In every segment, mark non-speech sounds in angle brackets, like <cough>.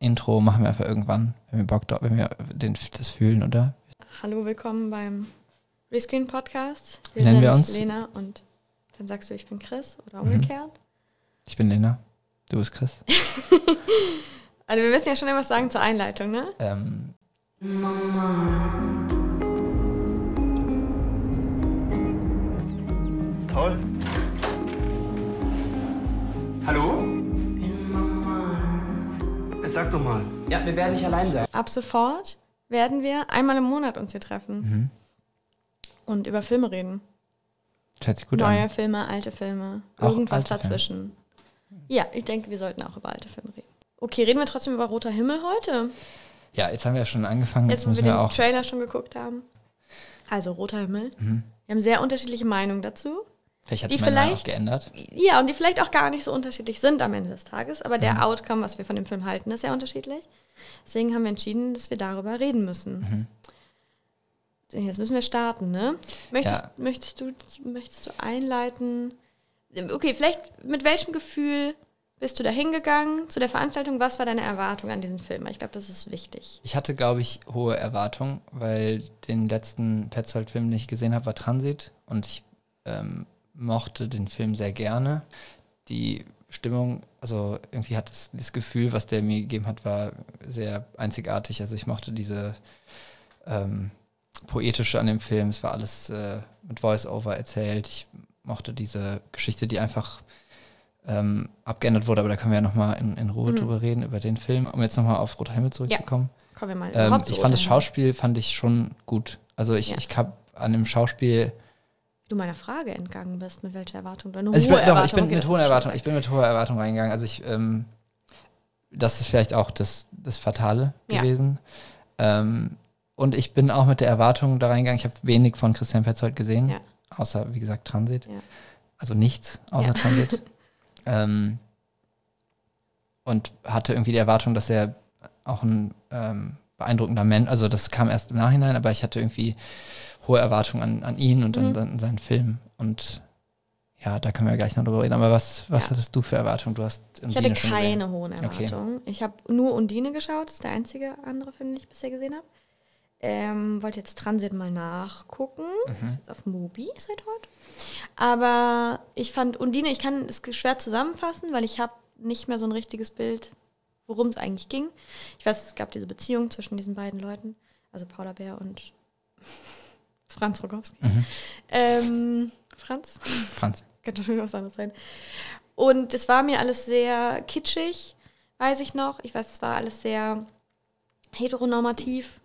Intro machen wir einfach irgendwann, wenn wir Bock drauf, wenn wir den, das fühlen, oder? Hallo, willkommen beim Rescreen Podcast. Wie nennen wir uns? Lena und dann sagst du, ich bin Chris oder Mhm. umgekehrt. Ich bin Lena, du bist Chris. <laughs> Also wir müssen ja schon etwas sagen zur Einleitung, ne? Ähm, Toll. Hallo? Sag doch mal. Ja, wir werden nicht allein sein. Ab sofort werden wir einmal im Monat uns hier treffen mhm. und über Filme reden. Das hört sich gut Neue an. Filme, alte Filme, Auch irgendwas alte Filme. dazwischen. Ja, ich denke, wir sollten auch über alte Filme reden. Okay, reden wir trotzdem über Roter Himmel heute. Ja, jetzt haben wir ja schon angefangen, jetzt, Jetzt, wo müssen wir wir den auch. Trailer schon geguckt haben. Also Roter Himmel. Mhm. Wir haben sehr unterschiedliche Meinungen dazu. Vielleicht hat die sich auch vielleicht- geändert. Ja, und die vielleicht auch gar nicht so unterschiedlich sind am Ende des Tages, aber Mhm. der Outcome, was wir von dem Film halten, ist sehr unterschiedlich. Deswegen haben wir entschieden, dass wir darüber reden müssen. Mhm. Jetzt müssen wir starten, ne? Möchtest, Ja. möchtest, du, möchtest du einleiten? Okay, vielleicht mit welchem Gefühl bist du da hingegangen zu der Veranstaltung? Was war deine Erwartung an diesen Film? Ich glaube, das ist wichtig. Ich hatte, glaube ich, hohe Erwartungen, weil den letzten Petzold-Film, den ich gesehen habe, war Transit und ich ähm, mochte den Film sehr gerne. Die Stimmung, also irgendwie hat es das Gefühl, was der mir gegeben hat, war sehr einzigartig. Also ich mochte diese ähm, poetische an dem Film. Es war alles äh, mit Voice-Over erzählt. Ich mochte diese Geschichte, die einfach ähm, abgeändert wurde, aber da können wir ja nochmal in, in Ruhe Mhm. drüber reden, über den Film. Um jetzt nochmal auf Roter Himmel zurückzukommen. Kommen wir mal Ähm, ich fand das. Schauspiel fand ich schon gut. Also ich, Ja. ich habe an dem Schauspiel, Du meiner Frage entgangen bist, mit welcher Erwartung eine also ich bin, doch, Erwartung. ich bin okay, mit schon Erwartungen, ich bin mit hoher Erwartung reingegangen. Also ich, ähm, das ist vielleicht auch das, das Fatale Ja. gewesen. Ähm, und ich bin auch mit der Erwartung da reingegangen. Ich habe wenig von Christian Petzold gesehen, Ja. außer wie gesagt Transit. Ja. Also nichts außer. <laughs> Transit. ähm, und hatte irgendwie die Erwartung, dass er auch ein ähm, beeindruckender Mensch, also das kam erst im Nachhinein, aber ich hatte irgendwie hohe Erwartungen an, an ihn und an, Mhm. an seinen Film. Und ja, da können wir gleich noch drüber reden. Aber was, was Ja. hattest du für Erwartungen? Du hast Ich hatte Undine schon gesehen. keine hohen Okay. Erwartungen. Ich habe nur Undine geschaut. Das ist der einzige andere Film, den ich bisher gesehen habe. Ähm, wollte jetzt Transit mal nachgucken. Mhm. Ist jetzt auf Mubi seit heute. Aber ich fand Undine, ich kann es schwer zusammenfassen, weil ich habe nicht mehr so ein richtiges Bild, worum es eigentlich ging. Ich weiß, es gab diese Beziehung zwischen diesen beiden Leuten, also Paula Bär und Franz Rogowski. Mhm. Ähm, Franz? Franz. <laughs> Könnte natürlich was anderes sein. Und es war mir alles sehr kitschig, weiß ich noch. Ich weiß, es war alles sehr heteronormativ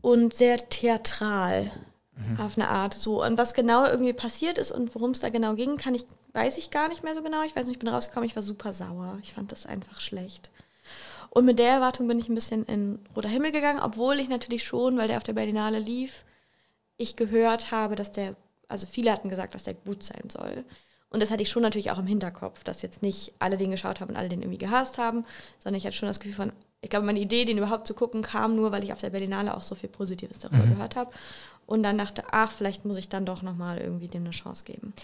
und sehr theatral auf eine Art. So. Und was genau irgendwie passiert ist und worum es da genau ging, kann ich, weiß ich gar nicht mehr so genau. Ich weiß nicht, ich bin rausgekommen, ich war super sauer. Ich fand das einfach schlecht. Und mit der Erwartung bin ich ein bisschen in Roter Himmel gegangen, obwohl ich natürlich schon, weil der auf der Berlinale lief, ich gehört habe, dass der, also viele hatten gesagt, dass der gut sein soll. Und das hatte ich schon natürlich auch im Hinterkopf, dass jetzt nicht alle den geschaut haben und alle den irgendwie gehasst haben, sondern ich hatte schon das Gefühl von, ich glaube, meine Idee, den überhaupt zu gucken, kam nur, weil ich auf der Berlinale auch so viel Positives darüber gehört habe. Und dann dachte, ach, vielleicht muss ich dann doch nochmal irgendwie dem eine Chance geben.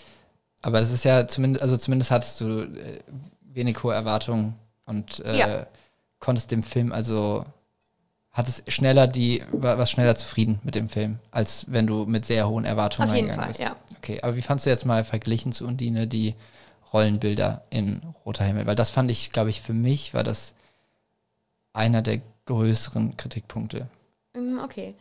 Aber das ist ja zumindest, also zumindest hattest du äh, wenig hohe Erwartungen und äh, Ja. konntest dem Film also hattest schneller die, warst schneller zufrieden mit dem Film, als wenn du mit sehr hohen Erwartungen Auf jeden reingegangen Fall, bist. ja. Okay, aber wie fandst du jetzt mal verglichen zu Undine die Rollenbilder in Roter Himmel? Weil das fand ich, glaube ich, für mich war das einer der größeren Kritikpunkte. Mm, Okay.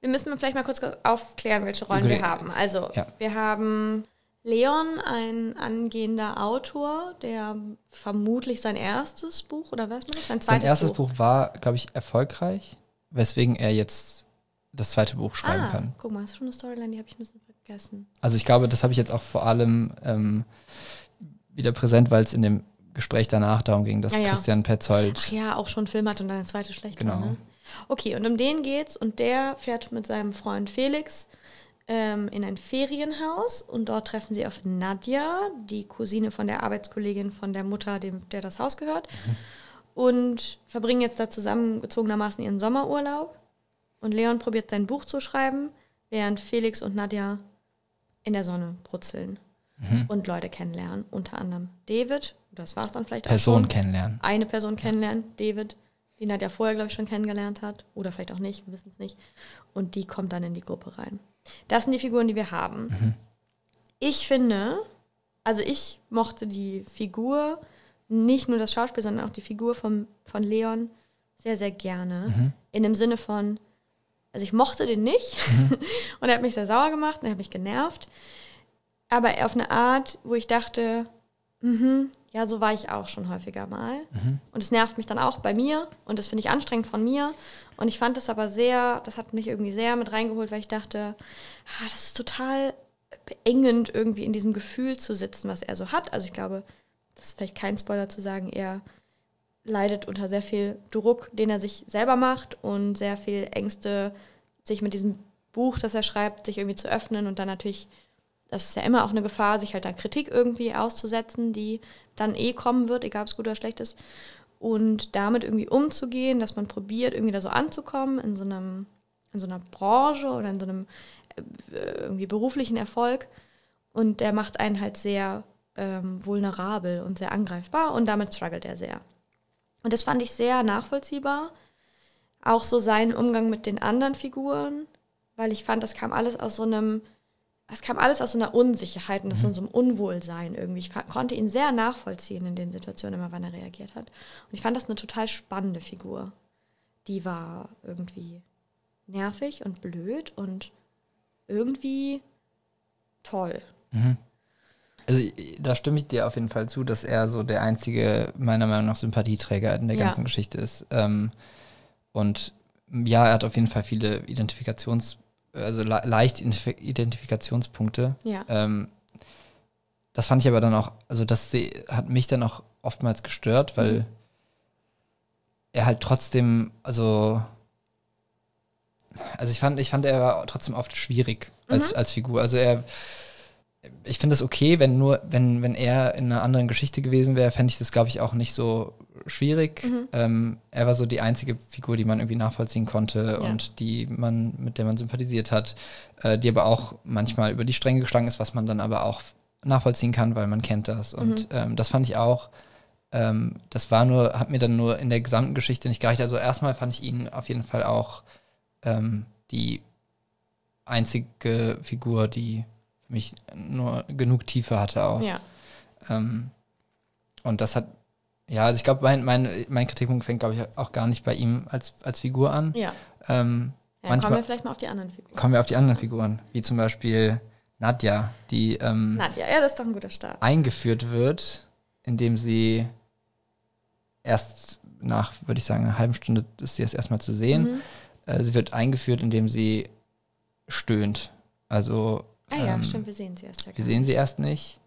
Wir müssen vielleicht mal kurz aufklären, welche Rollen wir haben. Also, Ja. wir haben Leon, ein angehender Autor, der vermutlich sein erstes Buch, oder weiß man das? Sein Sein zweites erstes Buch. Buch war, glaube ich, erfolgreich, weswegen er jetzt das zweite Buch schreiben ah, kann. guck mal, das ist schon eine Storyline, die habe ich ein bisschen vergessen. Also ich glaube, das habe ich jetzt auch vor allem ähm, wieder präsent, weil es in dem Gespräch danach darum ging, dass Ja, ja. Christian Petzold, Ach ja, auch schon einen Film hat und dann eine zweite schlecht Genau. war, ne? Okay, und um den geht's und der fährt mit seinem Freund Felix ähm, in ein Ferienhaus und dort treffen sie auf Nadja, die Cousine von der Arbeitskollegin von der Mutter, dem, der das Haus gehört, und verbringen jetzt da zusammen gezwungenermaßen ihren Sommerurlaub. Und Leon probiert sein Buch zu schreiben, während Felix und Nadja in der Sonne brutzeln. und Leute kennenlernen. Unter anderem David, das war es dann vielleicht auch Person kennenlernen. Eine Person kennenlernen, David, die Nadja vorher, glaube ich, schon kennengelernt hat. Oder vielleicht auch nicht, wir wissen es nicht. Und die kommt dann in die Gruppe rein. Das sind die Figuren, die wir haben. Ich finde, also ich mochte die Figur, nicht nur das Schauspiel, sondern auch die Figur vom, von Leon sehr, sehr gerne. In dem Sinne von, also ich mochte den nicht <laughs> und er hat mich sehr sauer gemacht und er hat mich genervt. Aber auf eine Art, wo ich dachte, mhm, ja, so war ich auch schon häufiger mal. Und es nervt mich dann auch bei mir und das finde ich anstrengend von mir. Und ich fand das aber sehr, das hat mich irgendwie sehr mit reingeholt, weil ich dachte, ah, das ist total beengend, irgendwie in diesem Gefühl zu sitzen, was er so hat. Also ich glaube, das ist vielleicht kein Spoiler zu sagen, er leidet unter sehr viel Druck, den er sich selber macht und sehr viel Ängste, sich mit diesem Buch, das er schreibt, sich irgendwie zu öffnen und dann natürlich, das ist ja immer auch eine Gefahr, sich halt dann Kritik irgendwie auszusetzen, die dann eh kommen wird, egal ob es gut oder schlecht ist. Und damit irgendwie umzugehen, dass man probiert, irgendwie da so anzukommen in so einem, in so einer Branche oder in so einem äh, irgendwie beruflichen Erfolg. Und der macht einen halt sehr ähm, vulnerabel und sehr angreifbar und damit struggelt er sehr. Und das fand ich sehr nachvollziehbar. Auch so sein Umgang mit den anderen Figuren, weil ich fand, das kam alles aus so einem, es kam alles aus so einer Unsicherheit und aus so einem Unwohlsein irgendwie. Ich konnte ihn sehr nachvollziehen in den Situationen, immer wann er reagiert hat. Und ich fand das eine total spannende Figur. Die war irgendwie nervig und blöd und irgendwie toll. Also da stimme ich dir auf jeden Fall zu, dass er so der einzige, meiner Meinung nach, Sympathieträger in der Ja. ganzen Geschichte ist. Ähm, und ja, er hat auf jeden Fall viele Identifikations-, also le leicht Identif- Identifikationspunkte. Ja. Ähm, das fand ich aber dann auch, also das hat mich dann auch oftmals gestört, weil Mhm. er halt trotzdem, also also ich fand, ich fand, er war trotzdem oft schwierig als, Mhm. als Figur. Also er, ich finde es okay, wenn nur, wenn, wenn er in einer anderen Geschichte gewesen wäre, fände ich das, glaube ich, auch nicht so schwierig. Mhm. Ähm, er war so die einzige Figur, die man irgendwie nachvollziehen konnte Ja. und die man, mit der man sympathisiert hat, äh, die aber auch manchmal über die Stränge geschlagen ist, was man dann aber auch nachvollziehen kann, weil man kennt das. Und Mhm. ähm, das fand ich auch. Ähm, das war nur, hat mir dann nur in der gesamten Geschichte nicht gereicht. Also erstmal fand ich ihn auf jeden Fall auch ähm, die einzige Figur, die für mich nur genug Tiefe hatte auch. Ja. Ähm, und das hat, ja, also ich glaube, mein, mein, mein Kritikpunkt fängt, glaube ich, auch gar nicht bei ihm als, als Figur an. Ja. Ähm, Ja, Manchmal- kommen wir vielleicht mal auf die anderen Figuren. kommen wir auf die anderen Figuren, wie zum Beispiel Nadja, die ähm, Nadja, ja, das ist doch ein guter Start. eingeführt wird, indem sie erst nach, würde ich sagen, einer halben Stunde ist sie erst erstmal zu sehen. Mhm. Äh, sie wird eingeführt, indem sie stöhnt. Also Ah ja, ähm, stimmt, wir sehen sie erst ja. wir sehen sie erst nicht.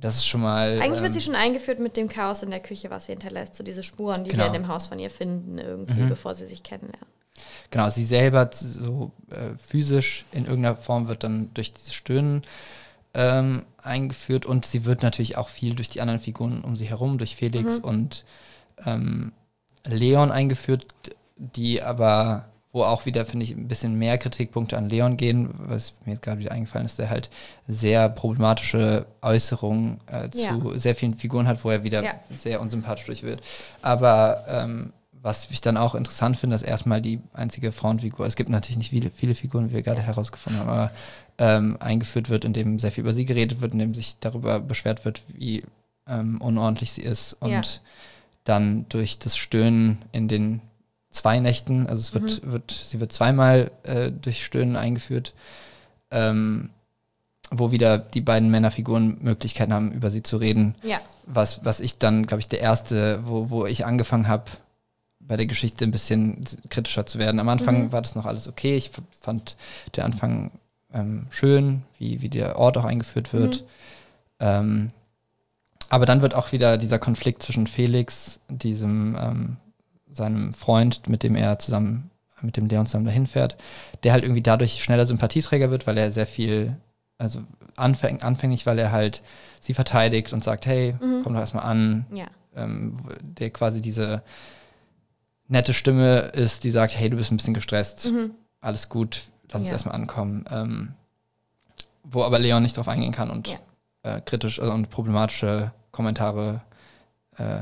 Das ist schon mal. Eigentlich wird ähm, sie schon eingeführt mit dem Chaos in der Küche, was sie hinterlässt. So diese Spuren, die Genau. wir in dem Haus von ihr finden, irgendwie, Mhm. bevor sie sich kennenlernen. Genau, sie selber so äh, physisch in irgendeiner Form wird dann durch dieses Stöhnen ähm, eingeführt und sie wird natürlich auch viel durch die anderen Figuren um sie herum, durch Felix Mhm. und ähm, Leon eingeführt, die aber, wo auch wieder, finde ich, ein bisschen mehr Kritikpunkte an Leon gehen, was mir jetzt gerade wieder eingefallen ist, der halt sehr problematische Äußerungen äh, zu Ja. sehr vielen Figuren hat, wo er wieder Ja. sehr unsympathisch durch wird. Aber ähm, was ich dann auch interessant finde, ist erstmal die einzige Frauenfigur. Es gibt natürlich nicht viele, viele Figuren, wie wir gerade herausgefunden haben, aber ähm, eingeführt wird, in dem sehr viel über sie geredet wird, in dem sich darüber beschwert wird, wie ähm, unordentlich sie ist. Und Ja. dann durch das Stöhnen in den zwei Nächten, also es wird, Mhm. wird sie wird zweimal äh, durch Stöhnen eingeführt, ähm, wo wieder die beiden Männerfiguren Möglichkeiten haben, über sie zu reden Ja, was, was ich dann, glaube ich, der erste, wo, wo ich angefangen habe, bei der Geschichte ein bisschen kritischer zu werden. Am Anfang Mhm. war das noch alles okay. Ich fand den Anfang ähm, schön, wie, wie der Ort auch eingeführt wird. Mhm. Ähm, aber dann wird auch wieder dieser Konflikt zwischen Felix, diesem ähm, seinem Freund, mit dem er zusammen, mit dem Leon zusammen dahin fährt, der halt irgendwie dadurch schneller Sympathieträger wird, weil er sehr viel, also anfäng, anfänglich, weil er halt sie verteidigt und sagt, hey, Mhm. komm doch erstmal an, ja. ähm, der quasi diese nette Stimme ist, die sagt, hey, du bist ein bisschen gestresst, Mhm. alles gut, lass uns Ja. erstmal ankommen. Ähm, wo aber Leon nicht drauf eingehen kann und Ja. äh, kritisch und problematische Kommentare äh,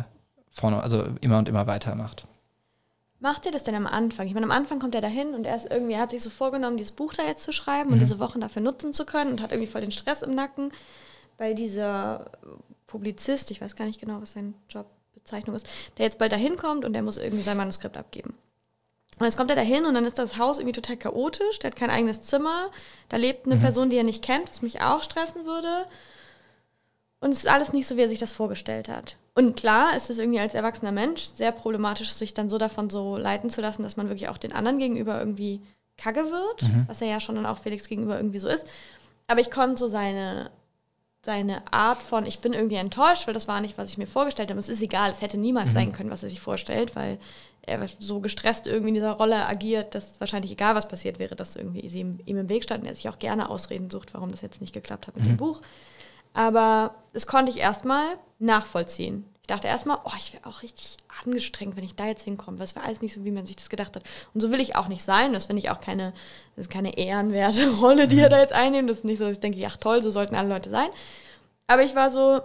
vorne, also immer und immer weiter macht. Macht ihr das denn am Anfang? Ich meine, am Anfang kommt er dahin und er ist irgendwie, er hat sich so vorgenommen, dieses Buch da jetzt zu schreiben und diese Wochen dafür nutzen zu können und hat irgendwie voll den Stress im Nacken, weil dieser Publizist, ich weiß gar nicht genau, was sein Jobbezeichnung ist, der jetzt bald dahin kommt und der muss irgendwie sein Manuskript abgeben. Und jetzt kommt er dahin und dann ist das Haus irgendwie total chaotisch, der hat kein eigenes Zimmer, da lebt eine Person, die er nicht kennt, was mich auch stressen würde. Und es ist alles nicht so, wie er sich das vorgestellt hat. Und klar ist es irgendwie als erwachsener Mensch sehr problematisch, sich dann so davon so leiten zu lassen, dass man wirklich auch den anderen gegenüber irgendwie kacke wird, was er ja schon dann auch Felix gegenüber irgendwie so ist. Aber ich konnte so seine, seine Art von, ich bin irgendwie enttäuscht, weil das war nicht, was ich mir vorgestellt habe. Es ist egal, es hätte niemals sein können, was er sich vorstellt, weil er so gestresst irgendwie in dieser Rolle agiert, dass wahrscheinlich egal, was passiert wäre, dass irgendwie sie ihm, ihm im Weg stand und er sich auch gerne Ausreden sucht, warum das jetzt nicht geklappt hat mit dem Buch. Aber das konnte ich erstmal nachvollziehen. Ich dachte erstmal, oh, ich wäre auch richtig angestrengt, wenn ich da jetzt hinkomme, es war alles nicht so, wie man sich das gedacht hat. Und so will ich auch nicht sein. Das finde ich auch keine, das ist keine ehrenwerte <laughs> Rolle, die er da jetzt einnimmt. Das ist nicht so, dass ich denke, ach toll, so sollten alle Leute sein. Aber ich war so,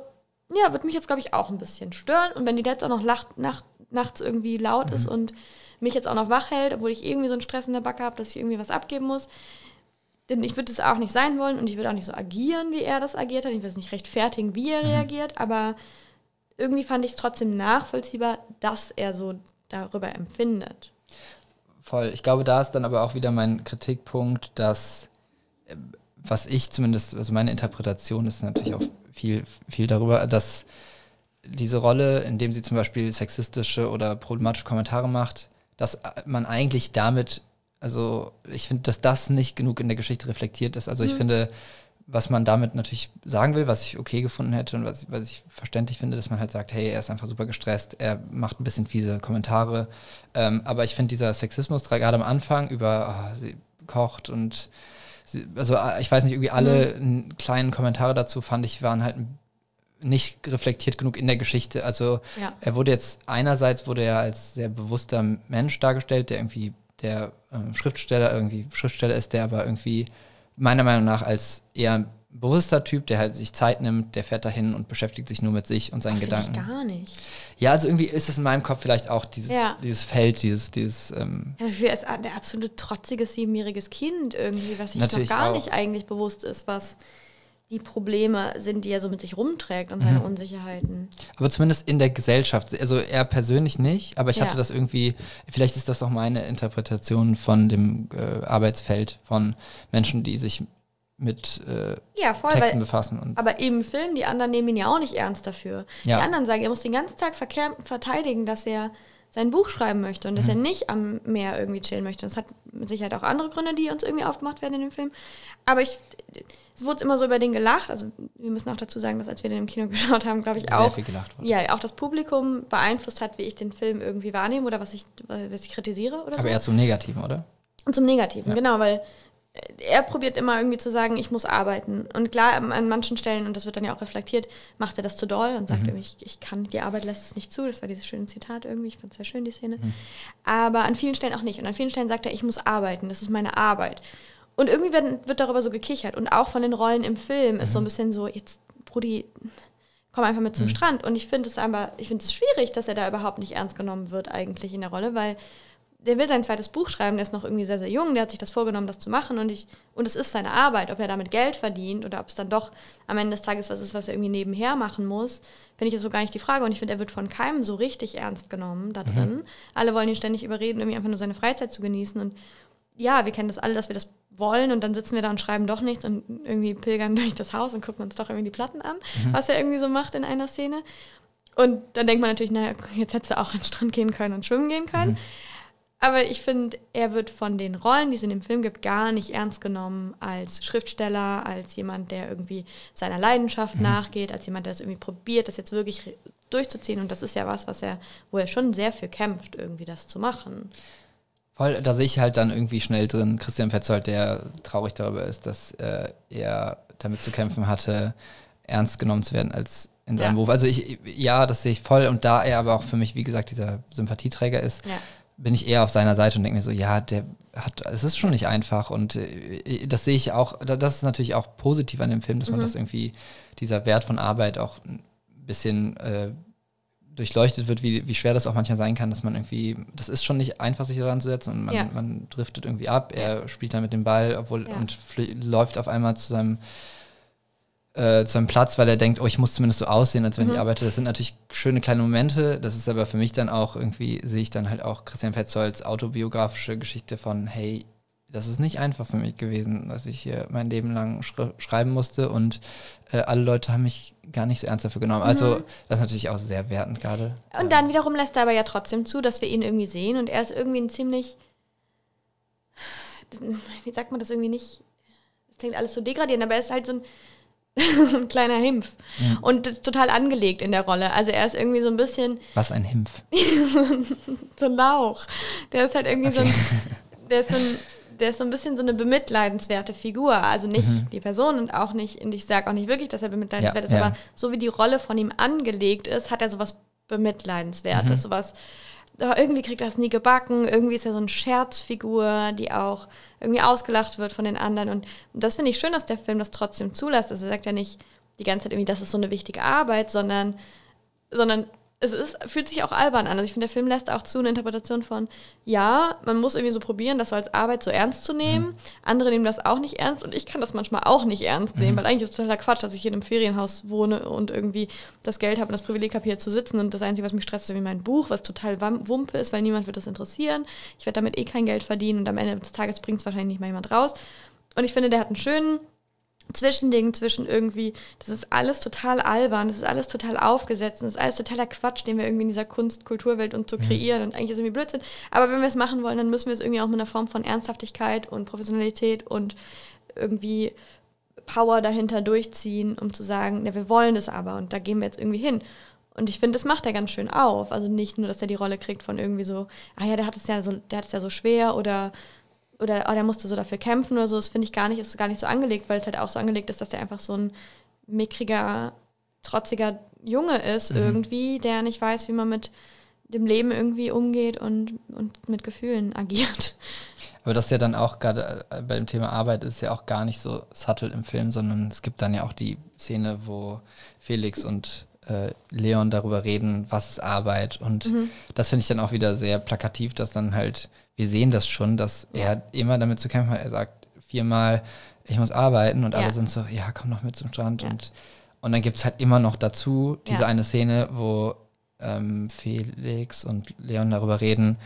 ja, wird mich jetzt, glaube ich, auch ein bisschen stören. Und wenn die jetzt auch noch lacht, nacht, nachts irgendwie laut ist und mich jetzt auch noch wach hält, obwohl ich irgendwie so einen Stress in der Backe habe, dass ich irgendwie was abgeben muss, denn ich würde es auch nicht sein wollen und ich würde auch nicht so agieren, wie er das agiert hat. Ich würde es nicht rechtfertigen, wie er reagiert, aber irgendwie fand ich es trotzdem nachvollziehbar, dass er so darüber empfindet. Voll. Ich glaube, da ist dann aber auch wieder mein Kritikpunkt, dass, äh, was ich zumindest, also meine Interpretation ist natürlich auch viel, viel darüber, dass diese Rolle, indem sie zum Beispiel sexistische oder problematische Kommentare macht, dass äh, man eigentlich damit, also ich finde, dass das nicht genug in der Geschichte reflektiert ist. Also ich finde, was man damit natürlich sagen will, was ich okay gefunden hätte und was, was ich verständlich finde, dass man halt sagt, hey, er ist einfach super gestresst, er macht ein bisschen fiese Kommentare. Ähm, aber ich finde dieser Sexismus gerade am Anfang über, ah, sie kocht und sie, also ah, ich weiß nicht, irgendwie alle n- kleinen Kommentare dazu fand ich, waren halt nicht reflektiert genug in der Geschichte. Also Ja. er wurde jetzt einerseits wurde er als sehr bewusster Mensch dargestellt, der irgendwie der ähm, Schriftsteller irgendwie Schriftsteller ist, der aber irgendwie meiner Meinung nach als eher ein bewusster Typ, der halt sich Zeit nimmt, der fährt dahin und beschäftigt sich nur mit sich und seinen ich Gedanken. gar nicht. Ja, also irgendwie ist es in meinem Kopf vielleicht auch dieses, Ja. dieses Feld, dieses, dieses ähm, Ja, Dafür ist der absolute trotziges siebenjähriges Kind irgendwie, was sich noch gar auch. nicht eigentlich bewusst ist, was die Probleme sind, die er so mit sich rumträgt und seine Mhm. Unsicherheiten. Aber zumindest in der Gesellschaft. Also er persönlich nicht, aber ich Ja. hatte das irgendwie, vielleicht ist das auch meine Interpretation von dem äh, Arbeitsfeld von Menschen, die sich mit äh, Ja, voll, Texten weil, befassen. Und aber im Film, die anderen nehmen ihn ja auch nicht ernst dafür. Ja. Die anderen sagen, er muss den ganzen Tag verteidigen, dass er sein Buch schreiben möchte und dass er nicht am Meer irgendwie chillen möchte. Das hat mit Sicherheit auch andere Gründe, die uns irgendwie aufgemacht werden in dem Film. Aber ich, es wurde immer so über den gelacht. Also wir müssen auch dazu sagen, dass als wir den im Kino <laughs> geschaut haben, glaube ich sehr auch, ja, auch das Publikum beeinflusst hat, wie ich den Film irgendwie wahrnehme oder was ich, was ich kritisiere oder Aber so. eher zum Negativen, oder? Und zum Negativen, Ja. genau, weil äh, er probiert immer irgendwie zu sagen, ich muss arbeiten. Und klar, an- an manchen Stellen, und das wird dann ja auch reflektiert, macht er das zu doll und sagt irgendwie, ich, ich kann, die Arbeit lässt es nicht zu. Das war dieses schöne Zitat irgendwie, ich fand es sehr schön, die Szene. Aber an vielen Stellen auch nicht. Und an vielen Stellen sagt er, ich muss arbeiten, das ist meine Arbeit. Und irgendwie werden, wird darüber so gekichert. Und auch von den Rollen im Film ist so ein bisschen so, jetzt, Brudi, komm einfach mit zum Strand. Und ich finde es aber, ich finde es schwierig, dass er da überhaupt nicht ernst genommen wird eigentlich in der Rolle, weil der will sein zweites Buch schreiben, der ist noch irgendwie sehr, sehr jung, der hat sich das vorgenommen, das zu machen und ich, und es ist seine Arbeit, ob er damit Geld verdient oder ob es dann doch am Ende des Tages was ist, was er irgendwie nebenher machen muss, finde ich jetzt so gar nicht die Frage und ich finde, er wird von keinem so richtig ernst genommen da drin. Alle wollen ihn ständig überreden, irgendwie einfach nur seine Freizeit zu genießen und ja, wir kennen das alle, dass wir das wollen und dann sitzen wir da und schreiben doch nichts und irgendwie pilgern <laughs> durch das Haus und gucken uns doch irgendwie die Platten an, was er irgendwie so macht in einer Szene. Und dann denkt man natürlich, naja, jetzt hättest du auch an den Strand gehen können und schwimmen gehen können. Aber ich finde, er wird von den Rollen, die es in dem Film gibt, gar nicht ernst genommen als Schriftsteller, als jemand, der irgendwie seiner Leidenschaft nachgeht, als jemand, der es irgendwie probiert, das jetzt wirklich durchzuziehen. Und das ist ja was, was er, wo er schon sehr für kämpft, irgendwie das zu machen. Voll, da sehe ich halt dann irgendwie schnell drin Christian Petzold, der traurig darüber ist, dass äh, er damit zu kämpfen hatte, ernst genommen zu werden als in seinem Ja. Beruf. Also ich, ja, das sehe ich voll. Und da er aber auch für mich, wie gesagt, dieser Sympathieträger ist, Ja. bin ich eher auf seiner Seite und denke mir so, ja, der hat, es ist schon nicht einfach und äh, das sehe ich auch, das ist natürlich auch positiv an dem Film, dass man Mhm. das irgendwie, dieser Wert von Arbeit auch ein bisschen äh, durchleuchtet wird, wie, wie schwer das auch manchmal sein kann, dass man irgendwie, das ist schon nicht einfach, sich daran zu setzen und man, Ja. man driftet irgendwie ab, er spielt dann mit dem Ball, obwohl, Ja. und läuft auf einmal zu seinem äh, zu einem Platz, weil er denkt, oh, ich muss zumindest so aussehen, als wenn Mhm. ich arbeite. Das sind natürlich schöne kleine Momente. Das ist aber für mich dann auch irgendwie, sehe ich dann halt auch Christian Petzolds autobiografische Geschichte von, hey, das ist nicht einfach für mich gewesen, dass ich hier mein Leben lang schreiben musste und äh, alle Leute haben mich gar nicht so ernst dafür genommen. Also das ist natürlich auch sehr wertend gerade. Und dann wiederum lässt er aber ja trotzdem zu, dass wir ihn irgendwie sehen und er ist irgendwie ein ziemlich, wie sagt man das irgendwie nicht? Das klingt alles so degradierend, aber er ist halt so ein, <laughs> so ein kleiner Himpf und ist total angelegt in der Rolle. Also er ist irgendwie so ein bisschen Was ein Himpf. <laughs> so ein Lauch. Der ist halt irgendwie so Okay. ein, <laughs> der ist so ein, der ist so ein bisschen so eine bemitleidenswerte Figur. Also nicht Mhm. die Person und auch nicht, und ich sage auch nicht wirklich, dass er bemitleidenswert Ja, ist, ja. aber so wie die Rolle von ihm angelegt ist, hat er sowas Bemitleidenswertes, Mhm. sowas. Aber irgendwie kriegt er es nie gebacken. Irgendwie ist er so eine Scherzfigur, die auch irgendwie ausgelacht wird von den anderen. Und, und das finde ich schön, dass der Film das trotzdem zulässt. Also er sagt ja nicht die ganze Zeit irgendwie, das ist so eine wichtige Arbeit, sondern, sondern es ist, fühlt sich auch albern an. Also ich finde, der Film lässt auch zu eine Interpretation von, ja, man muss irgendwie so probieren, das so als Arbeit so ernst zu nehmen. Andere nehmen das auch nicht ernst und ich kann das manchmal auch nicht ernst nehmen, weil eigentlich ist es totaler Quatsch, dass ich hier in einem Ferienhaus wohne und irgendwie das Geld habe und das Privileg habe, hier zu sitzen und das Einzige, was mich stresst, ist irgendwie mein Buch, was total wam- Wumpe ist, weil niemand wird das interessieren. Ich werde damit eh kein Geld verdienen und am Ende des Tages bringt es wahrscheinlich nicht mal jemand raus. Und ich finde, der hat einen schönen Zwischending zwischen irgendwie, das ist alles total albern, das ist alles total aufgesetzt, und das ist alles totaler Quatsch, den wir irgendwie in dieser Kunst, Kulturwelt und so kreieren und eigentlich ist irgendwie Blödsinn. Aber wenn wir es machen wollen, dann müssen wir es irgendwie auch mit einer Form von Ernsthaftigkeit und Professionalität und irgendwie Power dahinter durchziehen, um zu sagen, ja, wir wollen es aber und da gehen wir jetzt irgendwie hin. Und ich finde, das macht er ganz schön auf. Also nicht nur, dass er die Rolle kriegt von irgendwie so, ah ja, der hat es ja so, der hat es ja so schwer oder oder oh, der musste so dafür kämpfen oder so. Das finde ich gar nicht, ist gar nicht so angelegt, weil es halt auch so angelegt ist, dass der einfach so ein mickriger, trotziger Junge ist irgendwie, der nicht weiß, wie man mit dem Leben irgendwie umgeht und, und mit Gefühlen agiert. Aber das ist ja dann auch gerade äh, bei dem Thema Arbeit ist ja auch gar nicht so subtle im Film, sondern es gibt dann ja auch die Szene, wo Felix und äh, Leon darüber reden, was ist Arbeit. Und Mhm. das finde ich dann auch wieder sehr plakativ, dass dann halt, wir sehen das schon, dass er immer damit zu kämpfen hat. Er sagt viermal, ich muss arbeiten und Ja. alle sind so, ja, komm noch mit zum Strand. Ja. Und, und dann gibt es halt immer noch dazu diese Ja. eine Szene, wo ähm, Felix und Leon darüber reden,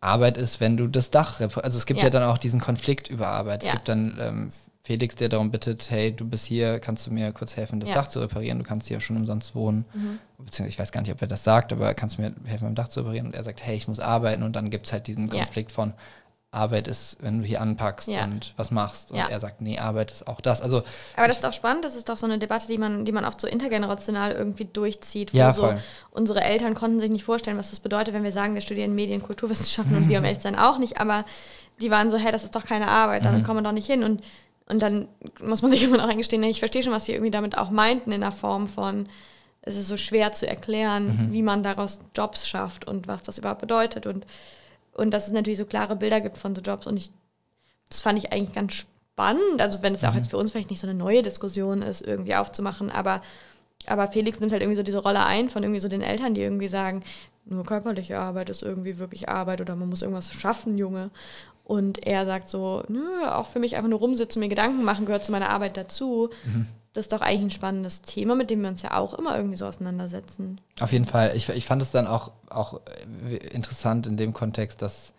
Arbeit ist, wenn du das Dach, rep- also es gibt ja. Dann auch diesen Konflikt über Arbeit. Es gibt dann ähm, Felix, der darum bittet, hey, du bist hier, kannst du mir kurz helfen, das Ja. Mhm. Dach zu reparieren, du kannst hier schon umsonst wohnen. Beziehungsweise ich weiß gar nicht, ob er das sagt, aber kannst du mir helfen, mein Dach zu reparieren? Und er sagt, hey, ich muss arbeiten und dann gibt es halt diesen Ja. Konflikt von Arbeit ist, wenn du hier anpackst Ja. und was machst. Und Ja. er sagt, nee, Arbeit ist auch das. Also Aber das ist doch spannend, das ist doch so eine Debatte, die man, die man oft so intergenerational irgendwie durchzieht. Wo Ja, so unsere Eltern konnten sich nicht vorstellen, was das bedeutet, wenn wir sagen, wir studieren Medien, Kulturwissenschaften und wir um ehrlich sein auch nicht, aber die waren so, hey, das ist doch keine Arbeit, Mhm. damit kommen wir doch nicht hin. Und, und dann muss man sich <laughs> immer noch eingestehen, ich verstehe schon, was sie irgendwie damit auch meinten, in der Form von, es ist so schwer zu erklären, Mhm. wie man daraus Jobs schafft und was das überhaupt bedeutet. Und, und dass es natürlich so klare Bilder gibt von so Jobs. Und ich, das fand ich eigentlich ganz spannend. Also wenn es auch jetzt für uns vielleicht nicht so eine neue Diskussion ist, irgendwie aufzumachen, aber, aber Felix nimmt halt irgendwie so diese Rolle ein von irgendwie so den Eltern, die irgendwie sagen, nur körperliche Arbeit ist irgendwie wirklich Arbeit oder man muss irgendwas schaffen, Junge. Und er sagt so, nö, auch für mich einfach nur rumsitzen, mir Gedanken machen, gehört zu meiner Arbeit dazu. Das ist doch eigentlich ein spannendes Thema, mit dem wir uns ja auch immer irgendwie so auseinandersetzen. Auf jeden Fall. Ich, ich fand es dann auch, auch äh, interessant in dem Kontext, dass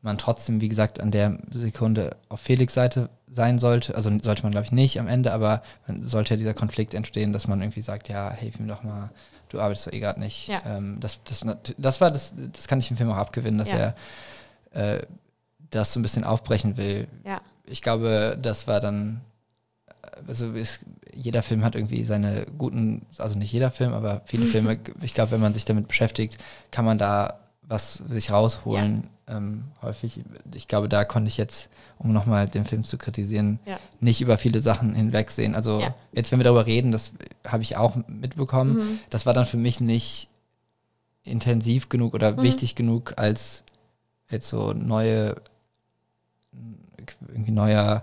man trotzdem, wie gesagt, an der Sekunde auf Felix Seite sein sollte. Also sollte man, glaube ich, nicht am Ende, aber sollte ja dieser Konflikt entstehen, dass man irgendwie sagt, ja, hilf ihm doch mal, du arbeitest doch eh gerade nicht. Ja. Ähm, das, das, das war das, das kann ich im Film auch abgewinnen, dass Ja. er äh, das so ein bisschen aufbrechen will. Ja. Ich glaube, das war dann also es, jeder Film hat irgendwie seine guten, also nicht jeder Film, aber viele <laughs> Filme, ich glaube, wenn man sich damit beschäftigt, kann man da was sich rausholen. Ähm, häufig, ich glaube, da konnte ich jetzt, um nochmal den Film zu kritisieren, Ja. nicht über viele Sachen hinwegsehen. Also Ja. jetzt, wenn wir darüber reden, das habe ich auch mitbekommen, Mhm. das war dann für mich nicht intensiv genug oder Mhm. wichtig genug, als jetzt so neue, irgendwie neuer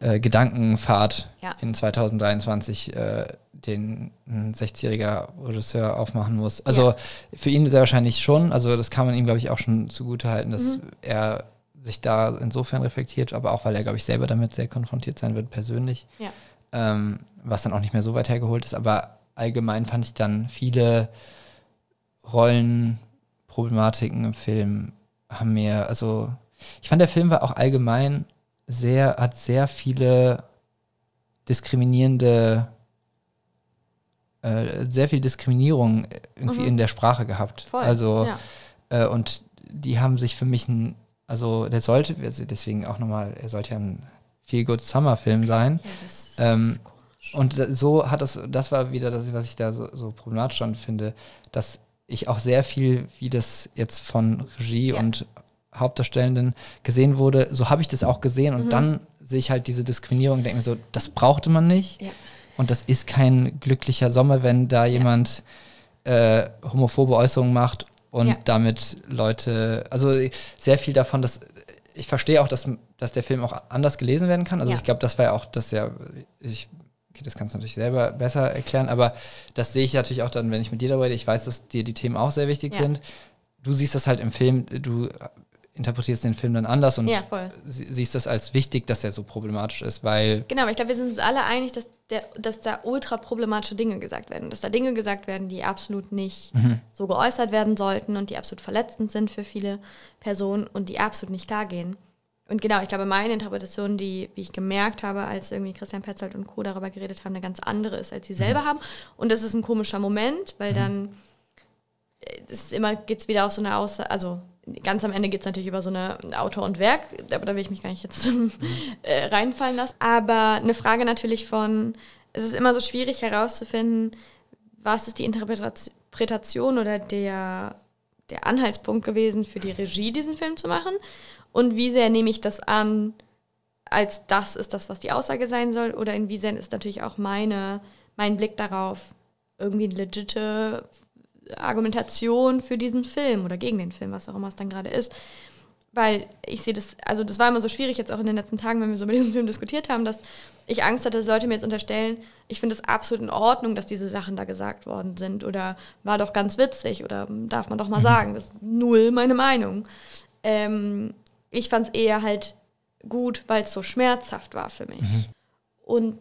äh, Gedankenfahrt Ja. in 2023 äh, den ein 60-jähriger Regisseur aufmachen muss. Also Ja. für ihn sehr wahrscheinlich schon, also das kann man ihm, glaube ich, auch schon zugutehalten, dass Mhm. er sich da insofern reflektiert, aber auch, weil er, glaube ich, selber damit sehr konfrontiert sein wird, persönlich. Ja. Ähm, was dann auch nicht mehr so weit hergeholt ist, aber allgemein fand ich dann viele Rollenproblematiken im Film haben mir, also ich fand der Film war auch allgemein sehr, hat sehr viele diskriminierende, äh, sehr viel Diskriminierung irgendwie Mhm. in der Sprache gehabt. Voll. Also ja. äh, und die haben sich für mich ein, also der sollte, also deswegen auch nochmal, er sollte ja ein Feel Good Summer Film sein. ja, ähm. Und da- so hat das, das war wieder das, was ich da so, so problematisch dran finde, dass ich auch sehr viel, wie das jetzt von Regie Ja. und Hauptdarstellenden gesehen wurde, so habe ich das auch gesehen und Mhm. dann sehe ich halt diese Diskriminierung und denke mir so, das brauchte man nicht. Ja. Und das ist kein glücklicher Sommer, wenn da jemand äh, homophobe Äußerungen macht und Ja. damit Leute, also sehr viel davon, dass ich verstehe auch, dass, dass der Film auch anders gelesen werden kann. Also Ja. ich glaube, das war ja auch, das ja, ich, okay, das kannst du natürlich selber besser erklären, aber das sehe ich natürlich auch dann, wenn ich mit dir darüber rede. Ich weiß, dass dir die Themen auch sehr wichtig Ja. sind. Du siehst das halt im Film, du interpretierst den Film dann anders und Ja, siehst das als wichtig, dass er so problematisch ist, weil Genau, aber ich glaube, wir sind uns alle einig, dass, der, dass da ultra problematische Dinge gesagt werden. Dass da Dinge gesagt werden, die absolut nicht Mhm. so geäußert werden sollten und die absolut verletzend sind für viele Personen und die absolut nicht klar gehen. Und genau, ich glaube, meine Interpretation, die, wie ich gemerkt habe, als irgendwie Christian Petzold und Co. darüber geredet haben, eine ganz andere ist, als sie selber haben. Und das ist ein komischer Moment, weil dann äh, ist immer geht es wieder auf so eine Aussage, also ganz am Ende geht es natürlich über so eine Autor und Werk, aber da will ich mich gar nicht jetzt <laughs> äh, reinfallen lassen. Aber eine Frage natürlich von, es ist immer so schwierig herauszufinden, was ist die Interpretation oder der, der Anhaltspunkt gewesen für die Regie, diesen Film zu machen und wie sehr nehme ich das an, als das ist das, was die Aussage sein soll oder inwiefern ist natürlich auch meine, mein Blick darauf irgendwie eine legitime Argumentation für diesen Film oder gegen den Film, was auch immer es dann gerade ist. Weil ich sehe das, also das war immer so schwierig jetzt auch in den letzten Tagen, wenn wir so über diesen Film diskutiert haben, dass ich Angst hatte, dass Leute mir jetzt unterstellen, ich finde es absolut in Ordnung, dass diese Sachen da gesagt worden sind oder war doch ganz witzig oder darf man doch mal sagen, das ist null meine Meinung. Ähm, ich fand es eher halt gut, weil es so schmerzhaft war für mich. Und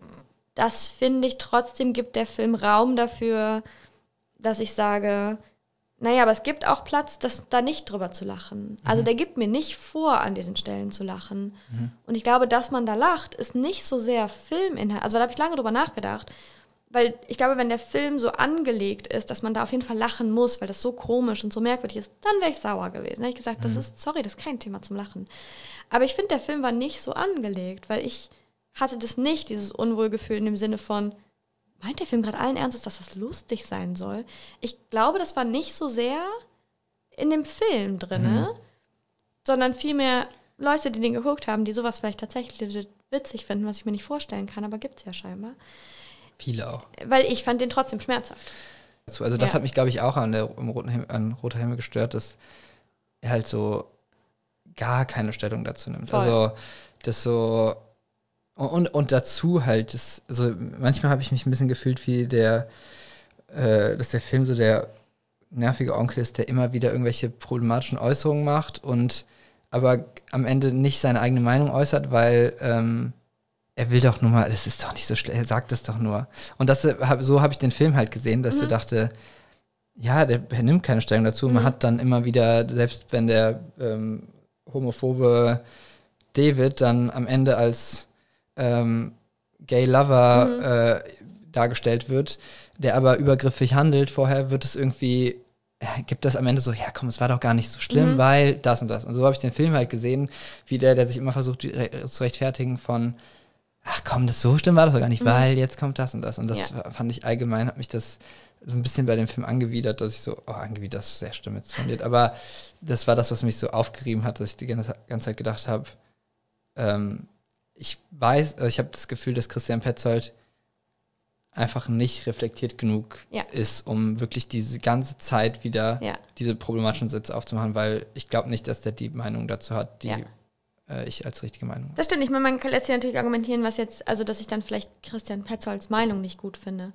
das finde ich trotzdem gibt der Film Raum dafür, dass ich sage, naja, aber es gibt auch Platz, das da nicht drüber zu lachen. Also der gibt mir nicht vor, an diesen Stellen zu lachen. Und ich glaube, dass man da lacht, ist nicht so sehr Filminhalt. Also da habe ich lange drüber nachgedacht. Weil ich glaube, wenn der Film so angelegt ist, dass man da auf jeden Fall lachen muss, weil das so komisch und so merkwürdig ist, dann wäre ich sauer gewesen. Dann hätte ich gesagt, das ist, sorry, das ist kein Thema zum Lachen. Aber ich finde, der Film war nicht so angelegt, weil ich hatte das nicht, dieses Unwohlgefühl in dem Sinne von, meint der Film gerade allen Ernstes, dass das lustig sein soll? Ich glaube, das war nicht so sehr in dem Film drin, sondern vielmehr Leute, die den geguckt haben, die sowas vielleicht tatsächlich witzig finden, was ich mir nicht vorstellen kann, aber gibt es ja scheinbar. viele auch. Weil ich fand den trotzdem schmerzhaft. Also das Ja. hat mich, glaube ich, auch an der im roten Himmel, an Roter Himmel gestört, dass er halt so gar keine Stellung dazu nimmt. Voll. Also das so und, und dazu halt, das, also manchmal habe ich mich ein bisschen gefühlt wie der, äh, dass der Film so der nervige Onkel ist, der immer wieder irgendwelche problematischen Äußerungen macht und aber am Ende nicht seine eigene Meinung äußert, weil ähm, er will doch nur mal, das ist doch nicht so schlecht, er sagt es doch nur. Und das, äh, so habe ich den Film halt gesehen, dass Mhm. ich dachte, ja, der, er nimmt keine Stellung dazu. Man Mhm. hat dann immer wieder, selbst wenn der ähm, homophobe David dann am Ende als ähm, Gay Lover Mhm. äh, dargestellt wird, der aber übergriffig handelt, vorher wird es irgendwie, äh, gibt das am Ende so, ja komm, es war doch gar nicht so schlimm, Mhm. weil das und das. Und so habe ich den Film halt gesehen, wie der, der sich immer versucht re- zu rechtfertigen von, ach komm, das so schlimm war das doch gar nicht, Mhm. weil jetzt kommt das und das. Und das Ja. fand ich allgemein, hat mich das so ein bisschen bei dem Film angewidert, dass ich so, oh, angewidert ist sehr schlimm jetzt formuliert, aber das war das, was mich so aufgerieben hat, dass ich die ganze, ganze Zeit gedacht habe, ähm, ich weiß, also ich habe das Gefühl, dass Christian Petzold einfach nicht reflektiert genug Ja. ist, um wirklich diese ganze Zeit wieder Ja. diese problematischen Sätze aufzumachen, weil ich glaube nicht, dass der die Meinung dazu hat, die Ja. äh, ich als richtige Meinung. Das stimmt. Ich meine, man kann lässt sich natürlich argumentieren, was jetzt, also dass ich dann vielleicht Christian Petzolds Meinung nicht gut finde.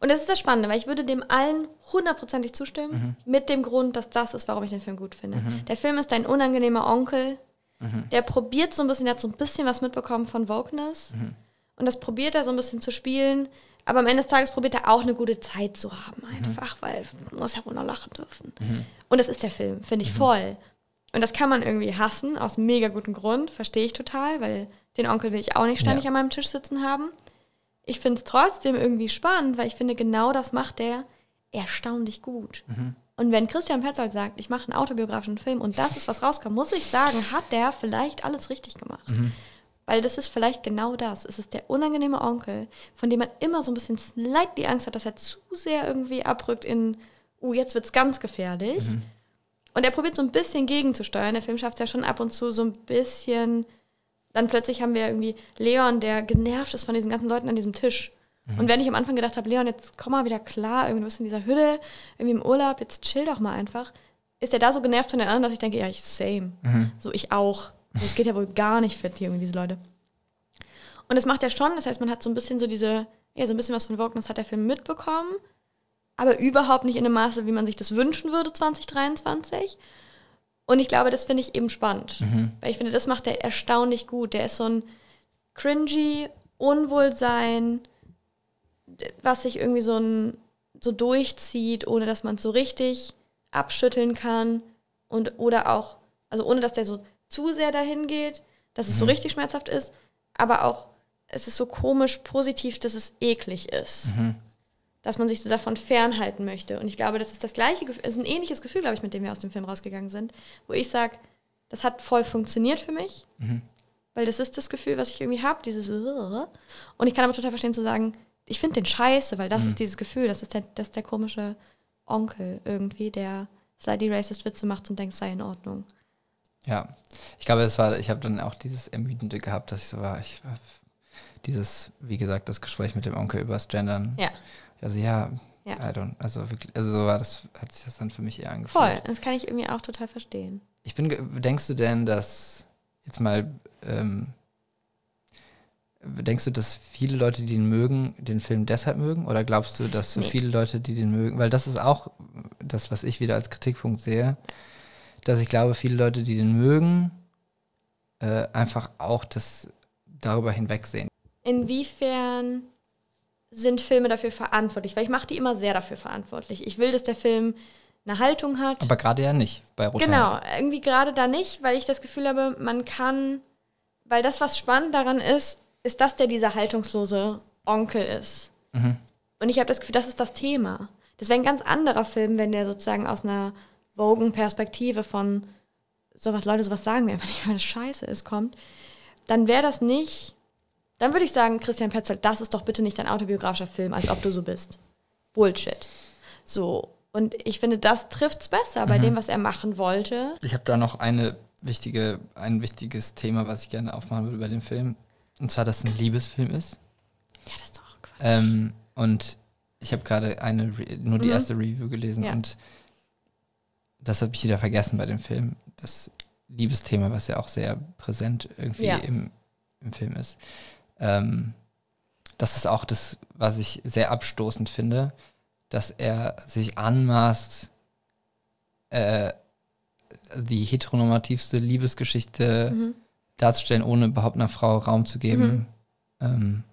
Und das ist das Spannende, weil ich würde dem allen hundertprozentig zustimmen, mit dem Grund, dass das ist, warum ich den Film gut finde. Der Film ist ein unangenehmer Onkel, der probiert so ein bisschen, der hat so ein bisschen was mitbekommen von Wokeness. Und das probiert er so ein bisschen zu spielen. Aber am Ende des Tages probiert er auch eine gute Zeit zu haben, einfach, weil man muss ja wohl noch lachen dürfen. Und das ist der Film, finde ich voll. Und das kann man irgendwie hassen, aus mega gutem Grund, verstehe ich total, weil den Onkel will ich auch nicht ständig Ja. an meinem Tisch sitzen haben. Ich finde es trotzdem irgendwie spannend, weil ich finde, genau das macht der erstaunlich gut. Und wenn Christian Petzold sagt, ich mache einen autobiografischen Film und das ist, was rauskommt, muss ich sagen, hat der vielleicht alles richtig gemacht. Weil das ist vielleicht genau das. Es ist der unangenehme Onkel, von dem man immer so ein bisschen slightly Angst hat, dass er zu sehr irgendwie abrückt in, uh, jetzt wird's ganz gefährlich. Und er probiert so ein bisschen gegenzusteuern. Der Film schafft es ja schon ab und zu so ein bisschen. Dann plötzlich haben wir irgendwie Leon, der genervt ist von diesen ganzen Leuten an diesem Tisch. Und wenn ich am Anfang gedacht habe, Leon, jetzt komm mal wieder klar, irgendwie du bist in dieser Hütte, irgendwie im Urlaub, jetzt chill doch mal einfach, ist er da so genervt von den anderen, dass ich denke, ja, ich same. So ich auch. Das geht ja wohl gar nicht fit, irgendwie diese Leute. Und das macht er schon, das heißt, man hat so ein bisschen so diese, ja, so ein bisschen was von Wokeness hat der Film mitbekommen, aber überhaupt nicht in dem Maße, wie man sich das wünschen würde 2023. Und ich glaube, das finde ich eben spannend, weil ich finde, das macht er erstaunlich gut. Der ist so ein cringy Unwohlsein, was sich irgendwie so ein so durchzieht, ohne dass man es so richtig abschütteln kann und oder auch, also ohne dass der so zu sehr dahin geht, dass es so richtig schmerzhaft ist, aber auch es ist so komisch positiv, dass es eklig ist. Dass man sich so davon fernhalten möchte. Und ich glaube, das ist das gleiche Gefühl, es ist ein ähnliches Gefühl, glaube ich, mit dem wir aus dem Film rausgegangen sind, wo ich sage, das hat voll funktioniert für mich, weil das ist das Gefühl, was ich irgendwie habe, dieses und ich kann aber total verstehen zu sagen, ich finde den scheiße, weil das ist dieses Gefühl, das ist der, das ist der komische Onkel irgendwie, der slightly racist Witze macht und denkt, es sei in Ordnung. Ja, ich glaube, es war, ich habe dann auch dieses Ermüdende gehabt, dass ich so war, ich war dieses, wie gesagt, das Gespräch mit dem Onkel übers Gendern. Ja, Also ja, Ja. I don't, also wirklich, also so war das, hat sich das dann für mich eher angefühlt. voll. Das kann ich irgendwie auch total verstehen. Ich bin, denkst du denn, dass jetzt mal, ähm, denkst du, dass viele Leute, die ihn mögen, den Film deshalb mögen? Oder glaubst du, dass so Nee. viele Leute, die den mögen, weil das ist auch das, was ich wieder als Kritikpunkt sehe, dass ich glaube, viele Leute, die den mögen, äh, einfach auch das darüber hinwegsehen. Inwiefern sind Filme dafür verantwortlich? Weil ich mache die immer sehr dafür verantwortlich. Ich will, dass der Film eine Haltung hat. Aber gerade ja nicht bei Roter Genau, irgendwie gerade da nicht, weil ich das Gefühl habe, man kann, weil das, was spannend daran ist, ist, dass der dieser haltungslose Onkel ist. Und ich habe das Gefühl, das ist das Thema. Das wäre ein ganz anderer Film, wenn der sozusagen aus einer Wogen-Perspektive von sowas, Leute sowas sagen mir einfach nicht, weil das scheiße ist, kommt. Dann wäre das nicht, dann würde ich sagen, Christian Petzold, das ist doch bitte nicht dein autobiografischer Film, als ob du so bist. Bullshit. So. Und ich finde, das trifft es besser bei dem, was er machen wollte. Ich habe da noch eine wichtige, ein wichtiges Thema, was ich gerne aufmachen würde bei dem Film. Und zwar, dass es ein Liebesfilm ist. Ja, das ist doch Quatsch. Ähm, und ich habe gerade eine Re nur die erste Review gelesen Ja. und das habe ich wieder vergessen bei dem Film. Das Liebesthema, was ja auch sehr präsent irgendwie Ja. im, im Film ist. Ähm, das ist auch das, was ich sehr abstoßend finde, dass er sich anmaßt, äh, die heteronormativste Liebesgeschichte Mhm. Darzustellen, ohne überhaupt einer Frau Raum zu geben, ähm,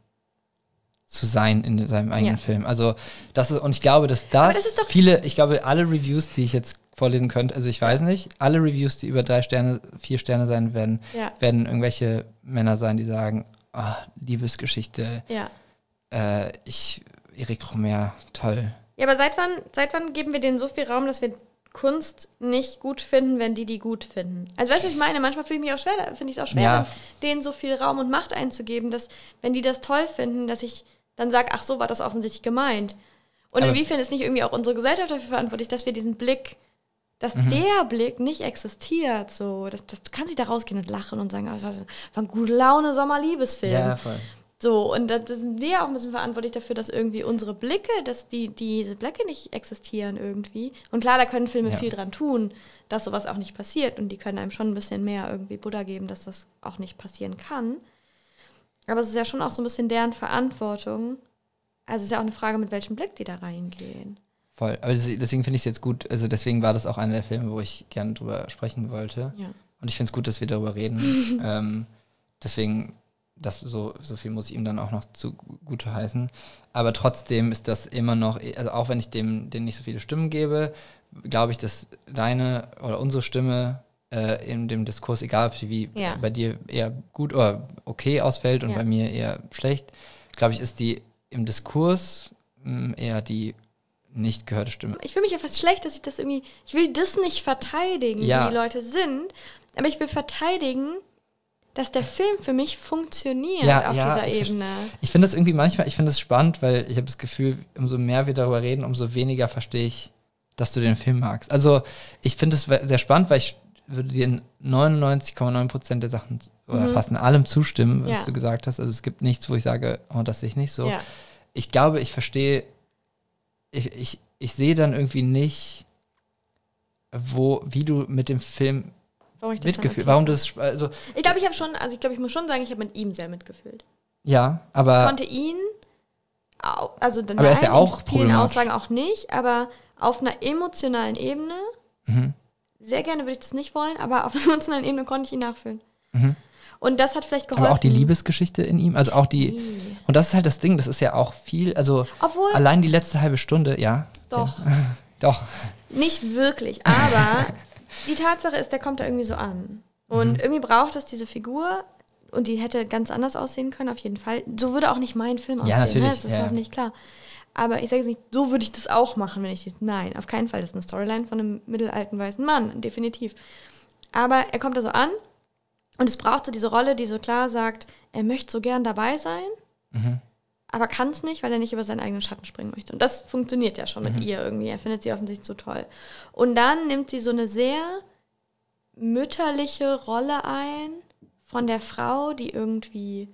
zu sein in seinem eigenen Ja. Film. Also das ist, und ich glaube, dass das, das viele, ich glaube, alle Reviews, die ich jetzt vorlesen könnte, also ich weiß nicht, alle Reviews, die über drei Sterne, vier Sterne sein werden, Ja. werden irgendwelche Männer sein, die sagen, ah, Liebesgeschichte, Ja. äh, ich, Erik Romer, toll. Ja, aber seit wann, seit wann geben wir denen so viel Raum, dass wir Kunst nicht gut finden, wenn die die gut finden? Also weißt du, was ich meine? Manchmal fühle ich mich auch schwer, finde ich es auch schwer, Ja. denen so viel Raum und Macht einzugeben, dass, wenn die das toll finden, dass ich dann sage, ach so, war das offensichtlich gemeint. Und Aber- inwiefern ist nicht irgendwie auch unsere Gesellschaft dafür verantwortlich, dass wir diesen Blick, dass Mhm. der Blick nicht existiert, so, dass du kannst nicht da rausgehen und lachen und sagen, ah, das war ein gute Laune Sommerliebesfilm. voll. So, und da sind wir auch ein bisschen verantwortlich dafür, dass irgendwie unsere Blicke, dass die, diese Blicke nicht existieren irgendwie. Und klar, da können Filme Ja. viel dran tun, dass sowas auch nicht passiert. Und die können einem schon ein bisschen mehr irgendwie Buddha geben, dass das auch nicht passieren kann. Aber es ist ja schon auch so ein bisschen deren Verantwortung. Also es ist ja auch eine Frage, mit welchem Blick die da reingehen. Voll. Aber des- deswegen finde ich es jetzt gut, also deswegen war das auch einer der Filme, wo ich gerne drüber sprechen wollte. Ja. Und ich finde es gut, dass wir darüber reden. <laughs> ähm, deswegen, das, so, so viel muss ich ihm dann auch noch zugute heißen. Aber trotzdem ist das immer noch, also auch wenn ich dem, dem nicht so viele Stimmen gebe, glaube ich, dass deine oder unsere Stimme äh, in dem Diskurs, egal ob sie wie Ja. bei dir eher gut oder okay ausfällt und Ja. bei mir eher schlecht, glaube ich, ist die im Diskurs mh, eher die nicht gehörte Stimme. Ich fühle mich ja fast schlecht, dass ich das irgendwie. Ich will das nicht verteidigen, Ja. wie die Leute sind, aber ich will verteidigen, dass der Film für mich funktioniert Ja, auf ja, dieser ich Ebene. Ich finde das irgendwie manchmal, ich finde das spannend, weil ich habe das Gefühl, umso mehr wir darüber reden, umso weniger verstehe ich, dass du den Film magst. Also ich finde es sehr spannend, weil ich würde dir in 99,9 Prozent der Sachen oder fast in allem zustimmen, was Mhm. Ja. du gesagt hast. Also es gibt nichts, wo ich sage, oh, das sehe ich nicht so. Ich glaube, ich verstehe, ich, ich, ich sehe dann irgendwie nicht, wo, wie du mit dem Film Warum ich das mitgefühlt, warum das, also Ich glaube, ich habe schon, also ich glaube, ich muss schon sagen, ich habe mit ihm sehr mitgefühlt. ja, aber Ich konnte ihn, also dann Aber er ist ja nein, in auch vielen. Aussagen auch nicht, aber auf einer emotionalen Ebene, Mhm. sehr gerne würde ich das nicht wollen, aber auf einer <laughs> emotionalen Ebene konnte ich ihn nachfühlen. Mhm. Und das hat vielleicht geholfen. Aber auch die Liebesgeschichte in ihm, also auch die, Nee. und das ist halt das Ding, das ist ja auch viel, also Obwohl, allein die letzte halbe Stunde, ja. doch. <laughs> Doch. Nicht wirklich, aber <laughs> die Tatsache ist, der kommt da irgendwie so an. Und Mhm. irgendwie braucht es diese Figur und die hätte ganz anders aussehen können, auf jeden Fall. So würde auch nicht mein Film aussehen, Ja, ne? natürlich, das ist ja. auch nicht klar. Aber ich sage jetzt nicht, so würde ich das auch machen, wenn ich das. Nein, auf keinen Fall. Das ist eine Storyline von einem mittelalten weißen Mann, definitiv. Aber er kommt da so an und es braucht so diese Rolle, die so klar sagt, er möchte so gern dabei sein, Mhm. Aber kann es nicht, weil er nicht über seinen eigenen Schatten springen möchte. Und das funktioniert ja schon Mhm. mit ihr irgendwie. Er findet sie offensichtlich so toll. Und dann nimmt sie so eine sehr mütterliche Rolle ein von der Frau, die irgendwie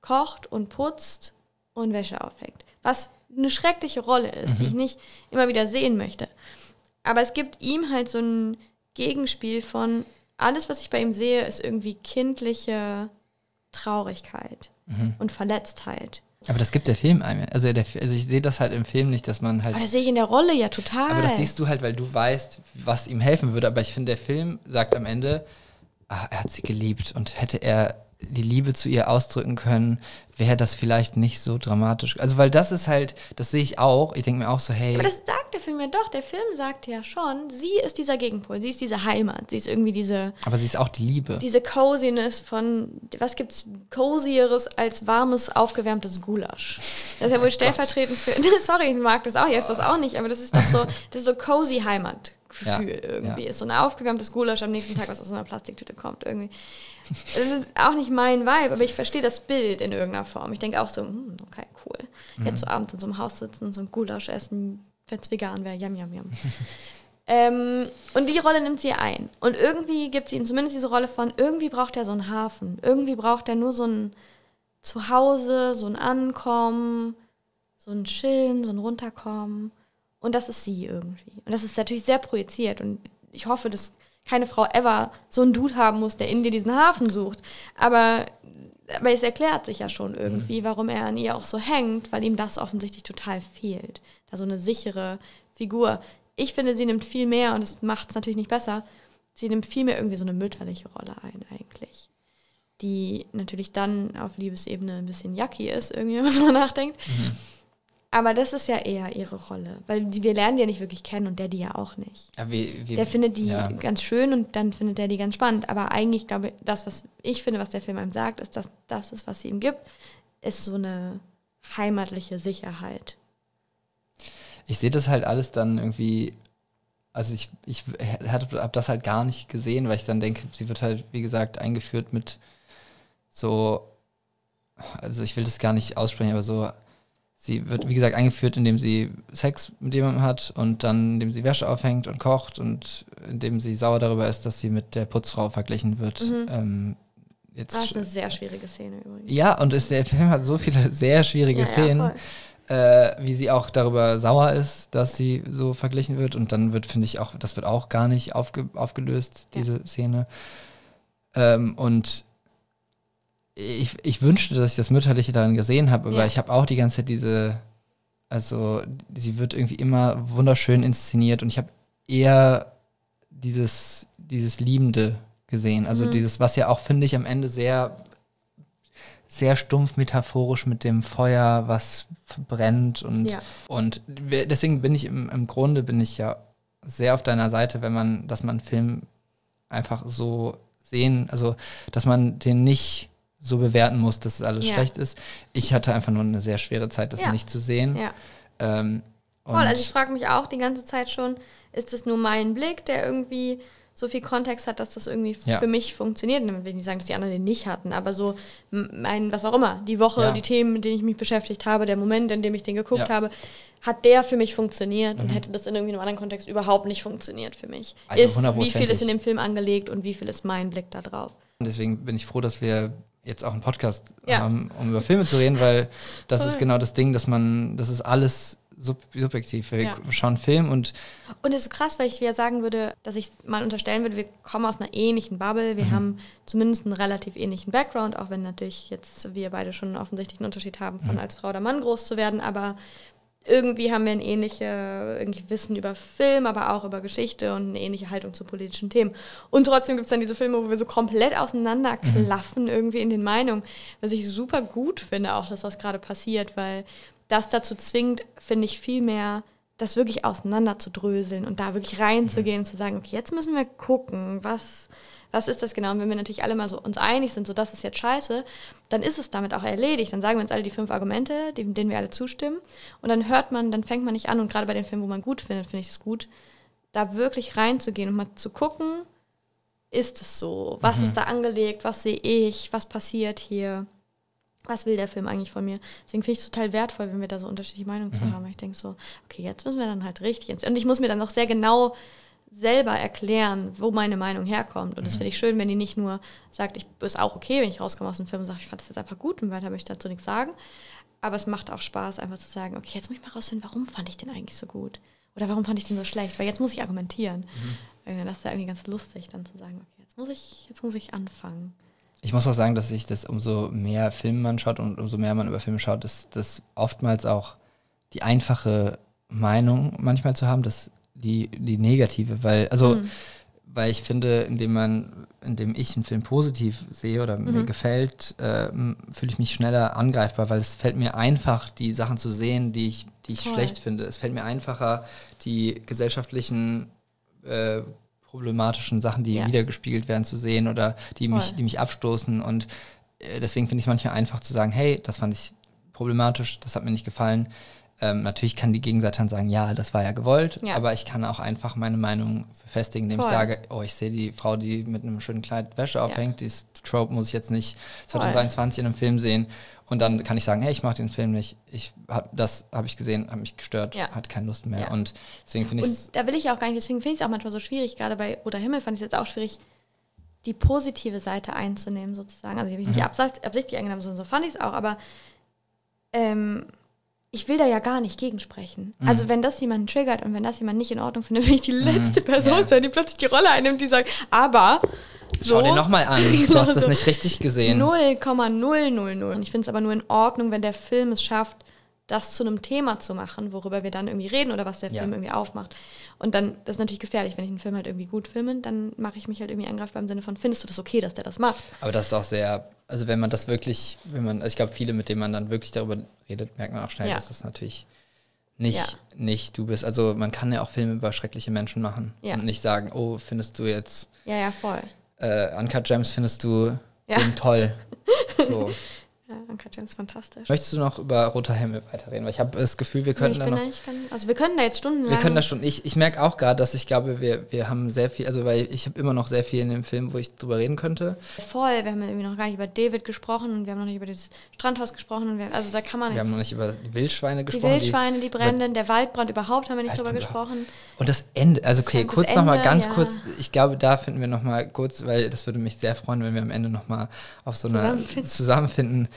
kocht und putzt und Wäsche aufhängt. Was eine schreckliche Rolle ist, die ich nicht immer wieder sehen möchte. Aber es gibt ihm halt so ein Gegenspiel von alles, was ich bei ihm sehe, ist irgendwie kindliche Traurigkeit und Verletztheit. Aber das gibt der Film einem. Also, der, also ich sehe das halt im Film nicht, dass man halt. Aber das sehe ich in der Rolle ja total. Aber das siehst du halt, weil du weißt, was ihm helfen würde. Aber ich finde, der Film sagt am Ende, ah, er hat sie geliebt und hätte er die Liebe zu ihr ausdrücken können, wäre das vielleicht nicht so dramatisch. Also, weil das ist halt, das sehe ich auch. Ich denke mir auch so, hey, Aber das sagt der Film ja doch. Der Film sagt ja schon, sie ist dieser Gegenpol. Sie ist diese Heimat. Sie ist irgendwie diese, aber sie ist auch die Liebe. diese Coziness von, was gibt's Cosieres als warmes, aufgewärmtes Gulasch? Das ist ja wohl stellvertretend für, <laughs> sorry, ich mag das auch, ich esse das auch nicht, aber das ist doch so, das ist so cozy Heimatgefühl Ja, irgendwie. ja. Ist so ein aufgewärmtes Gulasch am nächsten Tag, was aus so einer Plastiktüte kommt irgendwie. Das ist auch nicht mein Vibe, aber ich verstehe das Bild in irgendeiner Form. Ich denke auch so, hm, okay, cool. Jetzt so abends in so einem Haus sitzen, so ein Gulasch essen, wenn es vegan wäre, yum, yum, yum. <laughs> Ähm, und die Rolle nimmt sie ein. Und irgendwie gibt sie ihm zumindest diese Rolle von, irgendwie braucht er so einen Hafen. Irgendwie braucht er nur so ein Zuhause, so ein Ankommen, so ein Chillen, so ein Runterkommen. Und das ist sie irgendwie. Und das ist natürlich sehr projiziert. Und ich hoffe, dass keine Frau ever so einen Dude haben muss, der in dir diesen Hafen sucht. Aber, aber es erklärt sich ja schon irgendwie, warum er an ihr auch so hängt, weil ihm das offensichtlich total fehlt. Da so eine sichere Figur. Ich finde, sie nimmt viel mehr, und das macht es natürlich nicht besser, sie nimmt viel mehr irgendwie so eine mütterliche Rolle ein eigentlich. Die natürlich dann auf Liebesebene ein bisschen yucky ist, irgendwie, <laughs> wenn man nachdenkt. Aber das ist ja eher ihre Rolle, weil die, wir lernen die ja nicht wirklich kennen und der die ja auch nicht. Wie, wie, Der findet die ja. ganz schön und dann findet er die ganz spannend. Aber eigentlich, glaube ich, das, was ich finde, was der Film einem sagt, ist, dass das ist, was sie ihm gibt, ist so eine heimatliche Sicherheit. ich sehe das halt alles dann irgendwie, also ich, ich habe das halt gar nicht gesehen, weil ich dann denke, sie wird halt, wie gesagt, eingeführt mit so, also ich will das gar nicht aussprechen, aber so, sie wird, wie gesagt, eingeführt, indem sie Sex mit jemandem hat und dann, indem sie Wäsche aufhängt und kocht und indem sie sauer darüber ist, dass sie mit der Putzfrau verglichen wird. Ähm, jetzt. Das ist eine sehr schwierige Szene übrigens. ja, und ist, der Film hat so viele sehr schwierige Ja, ja, Szenen, voll. äh, wie sie auch darüber sauer ist, dass sie so verglichen wird. Und dann wird, finde ich, auch, das wird auch gar nicht aufge, aufgelöst, Ja. diese Szene. Ähm, und ich, ich wünschte, dass ich das Mütterliche daran gesehen habe, aber Ja. ich habe auch die ganze Zeit diese, also sie wird irgendwie immer wunderschön inszeniert und ich habe eher dieses, dieses Liebende gesehen. Also Mhm. dieses, was ja auch, finde ich, am Ende sehr, sehr stumpf metaphorisch mit dem Feuer, was brennt und, Ja. und deswegen bin ich im, im Grunde bin ich ja sehr auf deiner Seite, wenn man, dass man Film einfach so sehen, also dass man den nicht so bewerten muss, dass es alles Ja. schlecht ist. Ich hatte einfach nur eine sehr schwere Zeit, das Ja. nicht zu sehen. Ja. Ähm, Voll, also ich frage mich auch die ganze Zeit schon, ist es nur mein Blick, der irgendwie so viel Kontext hat, dass das irgendwie Ja. für mich funktioniert? Und Dann will ich nicht sagen, dass die anderen den nicht hatten, aber so mein, was auch immer, die Woche, Ja. die Themen, mit denen ich mich beschäftigt habe, der Moment, in dem ich den geguckt Ja. Mhm. habe, hat der für mich funktioniert und hätte das in irgendwie einem anderen Kontext überhaupt nicht funktioniert für mich. Also ist, wie viel ist in dem Film angelegt und wie viel ist mein Blick da drauf? Und deswegen bin ich froh, dass wir jetzt auch einen Podcast Ja. haben, um über Filme zu reden, weil das Voll. ist genau das Ding, dass man, das ist alles sub subjektiv. Wir Ja. schauen einen Film und Und das ist so krass, weil ich wieder sagen würde, dass ich mal unterstellen würde, wir kommen aus einer ähnlichen Bubble, Mhm. wir haben zumindest einen relativ ähnlichen Background, auch wenn natürlich jetzt wir beide schon einen offensichtlichen Unterschied haben, Mhm. von als Frau oder Mann groß zu werden, aber irgendwie haben wir ein ähnliches irgendwie Wissen über Film, aber auch über Geschichte und eine ähnliche Haltung zu politischen Themen. Und trotzdem gibt es dann diese Filme, wo wir so komplett auseinanderklaffen irgendwie in den Meinungen, was ich super gut finde, auch dass das gerade passiert, weil das dazu zwingt, finde ich, viel mehr das wirklich auseinander zu dröseln und da wirklich reinzugehen und zu sagen, okay, jetzt müssen wir gucken, was, was ist das genau? Und wenn wir natürlich alle mal so uns einig sind, so das ist jetzt scheiße, dann ist es damit auch erledigt. Dann sagen wir uns alle die fünf Argumente, die, denen wir alle zustimmen. Und dann hört man, dann fängt man nicht an, und gerade bei den Filmen, wo man gut findet, finde ich es gut, da wirklich reinzugehen und mal zu gucken, ist es so? Was ist da angelegt? Was sehe ich? Was passiert hier? Was will der Film eigentlich von mir? Deswegen finde ich es total wertvoll, wenn wir da so unterschiedliche Meinungen zu haben. Ich denke so, okay, jetzt müssen wir dann halt richtig ins. Und ich muss mir dann auch sehr genau selber erklären, wo meine Meinung herkommt. Und das finde ich schön, wenn die nicht nur sagt, ich ist auch okay, wenn ich rauskomme aus dem Film und sage, ich fand das jetzt einfach gut und weiter möchte ich dazu nichts sagen. Aber es macht auch Spaß, einfach zu sagen, okay, jetzt muss ich mal rausfinden, warum fand ich den eigentlich so gut? Oder warum fand ich den so schlecht? Weil jetzt muss ich argumentieren. Und Das ist ja irgendwie ganz lustig, dann zu sagen, okay, jetzt muss ich, jetzt muss ich anfangen. ich muss auch sagen, dass sich das umso mehr Filme man schaut und umso mehr man über Filme schaut, ist das oftmals auch die einfache Meinung manchmal zu haben, dass die, die negative, weil, also, Mhm. weil ich finde, indem man, indem ich einen Film positiv sehe oder Mhm. mir gefällt, äh, fühle ich mich schneller angreifbar, weil es fällt mir einfach, die Sachen zu sehen, die ich, die ich Voll. schlecht finde. Es fällt mir einfacher, die gesellschaftlichen äh, problematischen Sachen, die Ja. wiedergespiegelt werden, zu sehen oder die mich, Voll. die mich abstoßen. Und äh, deswegen finde ich es manchmal einfach zu sagen, hey, das fand ich problematisch, das hat mir nicht gefallen. Ähm, natürlich kann die Gegenseite dann sagen, ja, das war ja gewollt, Ja. aber ich kann auch einfach meine Meinung festigen, indem Voll. ich sage, oh, ich sehe die Frau, die mit einem schönen Kleid Wäsche aufhängt, dieses Trope muss ich jetzt nicht 2023 in einem Film sehen. Und dann kann ich sagen, hey, ich mache den Film nicht. Ich hab, das habe ich gesehen, hat mich gestört, Ja. hat keine Lust mehr. Ja. Und deswegen finde ich es Und da will ich auch gar nicht, deswegen finde ich es auch manchmal so schwierig, gerade bei Roter Himmel fand ich es jetzt auch schwierig, die positive Seite einzunehmen, sozusagen. Also ich habe mich Mhm. nicht absicht, absichtlich eingenommen, sondern so fand ich es auch, aber ähm, ich will da ja gar nicht gegensprechen. Mhm. Also wenn das jemanden triggert und wenn das jemand nicht in Ordnung findet, will ich die letzte Person Ja. sein, die plötzlich die Rolle einnimmt, die sagt, aber so, Schau dir nochmal an, <laughs> du Genau hast das so. nicht richtig gesehen. 0,000. Und ich finde es aber nur in Ordnung, wenn der Film es schafft, das zu einem Thema zu machen, worüber wir dann irgendwie reden oder was der Ja. Film irgendwie aufmacht. Und dann, das ist natürlich gefährlich, wenn ich einen Film halt irgendwie gut filme, dann mache ich mich halt irgendwie angreifbar im Sinne von, findest du das okay, dass der das macht? Aber das ist auch sehr, also wenn man das wirklich, wenn man, also ich glaube, viele, mit denen man dann wirklich darüber redet, merkt man auch schnell, Ja. dass das natürlich nicht, Ja. nicht du bist. Also man kann ja auch Filme über schreckliche Menschen machen Ja. und nicht sagen, oh, findest du jetzt Ja, ja, voll. äh, Uncut Gems findest du Ja. den toll. <laughs> So. Ja, Ann-Kathrin ist fantastisch. Möchtest du noch über Roter Himmel weiterreden? Weil ich habe das Gefühl, wir Nee, könnten ich da noch. ganz, also wir können da jetzt stundenlang. Wir können das schon. Ich, ich merke auch gerade, dass ich glaube, wir, wir haben sehr viel, also weil ich habe immer noch sehr viel in dem Film, wo ich drüber reden könnte. voll. Wir haben irgendwie noch gar nicht über David gesprochen und wir haben noch nicht über das Strandhaus gesprochen. Und wir, also da kann man Wir haben noch nicht über die Wildschweine die gesprochen. Wildschweine, die Bränden, der Waldbrand überhaupt haben wir nicht drüber Waldbrand auch. gesprochen. Und das Ende, also okay, Das kurz nochmal ganz ja. kurz, ich glaube, da finden wir nochmal kurz, weil das würde mich sehr freuen, wenn wir am Ende nochmal auf so <laughs> einer Zusammenfinden. zusammenfinden.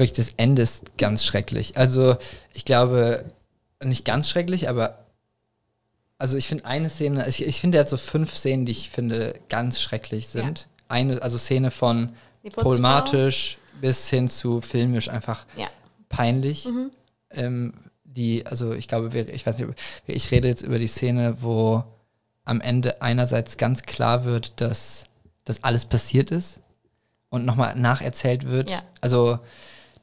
Wirklich, das Ende ist ganz schrecklich. Also ich glaube, nicht ganz schrecklich, aber also ich finde eine Szene, ich, ich finde, er hat so fünf Szenen, die ich finde ganz schrecklich sind. Eine, also Szene von problematisch bis hin zu filmisch einfach Ja. peinlich. Mhm. Ähm, die, also ich glaube, ich weiß nicht, ich rede jetzt über die Szene, wo am Ende einerseits ganz klar wird, dass das alles passiert ist und nochmal nacherzählt wird. Ja. Also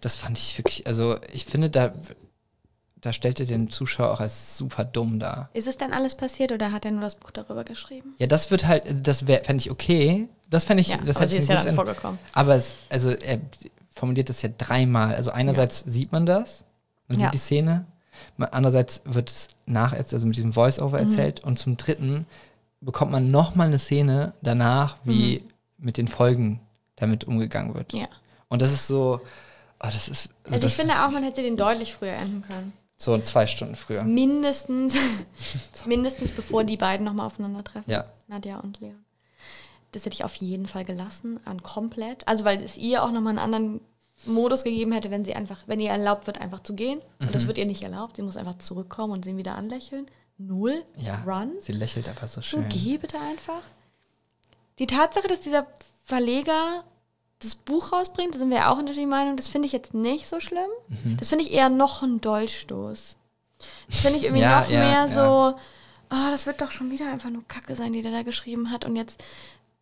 das fand ich wirklich, also ich finde, da, da stellt er den Zuschauer auch als super dumm dar. Ist es denn alles passiert oder hat er nur das Buch darüber geschrieben? Ja, das wird halt, das fände ich okay. Das fände ich, das aber hätte ich ist ja dann vorgekommen. Aber es, also er formuliert das ja dreimal. Also einerseits sieht man das, man Ja. sieht die Szene, andererseits wird es nach, also mit diesem Voice-Over Mhm. erzählt und zum dritten bekommt man nochmal eine Szene danach, wie mit den Folgen damit umgegangen wird. Mhm. Ja. Und das ist so, oh, das ist Also das ich finde auch, man hätte den deutlich früher enden können. so zwei Stunden früher. Mindestens, <laughs> mindestens bevor die beiden nochmal aufeinandertreffen. Ja. Nadja und Leon. Das hätte ich auf jeden Fall gelassen, an komplett. Also weil es ihr auch nochmal einen anderen Modus gegeben hätte, wenn sie einfach, wenn ihr erlaubt wird, einfach zu gehen. Und Mhm. das wird ihr nicht erlaubt. Sie muss einfach zurückkommen und ihn wieder anlächeln. Null. Ja. Run. Sie lächelt einfach so So, schön. geh bitte einfach. Die Tatsache, dass dieser Verleger das Buch rausbringt, da sind wir ja auch unterschiedlicher Meinung, das finde ich jetzt nicht so schlimm. Mhm. Das finde ich eher noch ein Dolchstoß. Das finde ich irgendwie Ja, noch ja, mehr ja. so, ah, das wird doch schon wieder einfach nur Kacke sein, die der da geschrieben hat. Und jetzt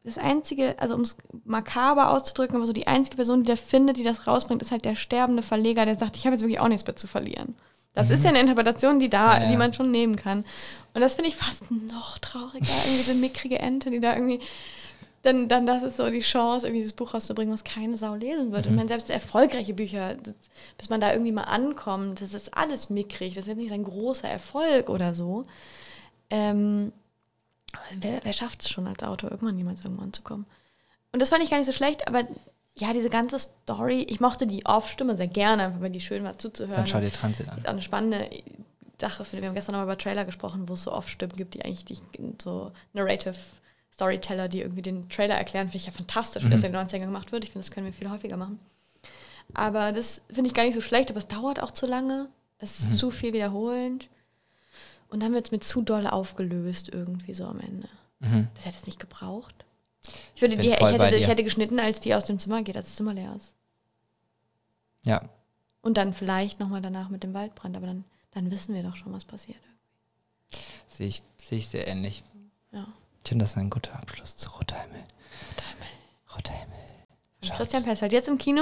das einzige, also um es makaber auszudrücken, aber so die einzige Person, die der findet, die das rausbringt, ist halt der sterbende Verleger, der sagt, ich habe jetzt wirklich auch nichts mehr zu verlieren. Das ist ja eine Interpretation, die da, Mhm. Ja, die man schon nehmen kann. Und das finde ich fast noch trauriger, irgendwie diese mickrige Ente, die da irgendwie dann, dann das ist so die Chance, irgendwie dieses Buch rauszubringen, was keine Sau lesen wird. Mhm. Und man selbst erfolgreiche Bücher, das, bis man da irgendwie mal ankommt, das ist alles mickrig, das ist jetzt nicht ein großer Erfolg oder so. Ähm, wer, wer schafft es schon als Autor, irgendwann jemals irgendwo anzukommen? Und das fand ich gar nicht so schlecht, aber ja, diese ganze Story, ich mochte die Off-Stimme sehr gerne, einfach weil die schön war zuzuhören. Dann schau dir Transit an. ist auch eine spannende Sache, finde ich. Wir haben gestern noch mal über Trailer gesprochen, wo es so oft Stimmen gibt, die eigentlich die, so Narrative Storyteller, die irgendwie den Trailer erklären, finde ich ja fantastisch, wie das in den 90ern gemacht wird. Ich finde, das können wir viel häufiger machen. Aber das finde ich gar nicht so schlecht, aber es dauert auch zu lange. Es ist zu viel wiederholend. Und dann wird es mir zu doll aufgelöst irgendwie so am Ende. Mhm. Das hätte es nicht gebraucht. Ich, würde die, ich, hätte, ich hätte geschnitten, als die aus dem Zimmer geht, als das Zimmer leer ist. Ja. Und dann vielleicht nochmal danach mit dem Waldbrand, aber dann, dann wissen wir doch schon, was passiert. Sehe ich, sehe ich sehr ähnlich. Ja. Ich finde, das ist ein guter Abschluss zu Roter Himmel. Roter Himmel. Von Schaut. Christian Pesselt. Jetzt im Kino.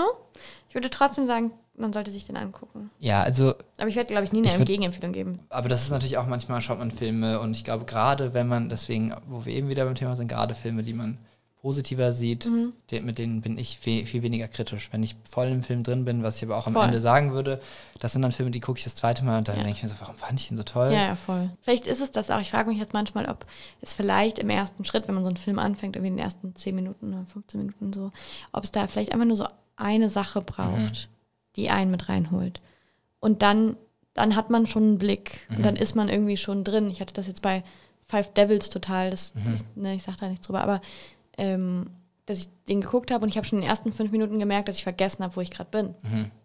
Ich würde trotzdem sagen, man sollte sich den angucken. Ja, also Aber ich werde, glaube ich, nie Ich eine würd- Gegenempfehlung geben. Aber das ist natürlich auch manchmal schaut man Filme und ich glaube gerade wenn man deswegen, wo wir eben wieder beim Thema sind, gerade Filme, die man positiver sieht, Mhm. mit denen bin ich viel, viel weniger kritisch. Wenn ich voll im Film drin bin, was ich aber auch am Voll. Ende sagen würde, das sind dann Filme, die gucke ich das zweite Mal und dann Ja. denke ich mir so, warum fand ich ihn so toll? Ja, ja, voll. Vielleicht ist es das auch. Ich frage mich jetzt manchmal, ob es vielleicht im ersten Schritt, wenn man so einen Film anfängt, irgendwie in den ersten 10 Minuten oder 15 Minuten so, ob es da vielleicht einfach nur so eine Sache braucht, die einen mit reinholt. Und dann, dann hat man schon einen Blick und dann ist man irgendwie schon drin. Ich hatte das jetzt bei Five Devils total, das, ich, ne, ich sag da nichts drüber, aber ähm, dass ich den geguckt habe und ich habe schon in den ersten fünf Minuten gemerkt, dass ich vergessen habe, wo ich gerade bin.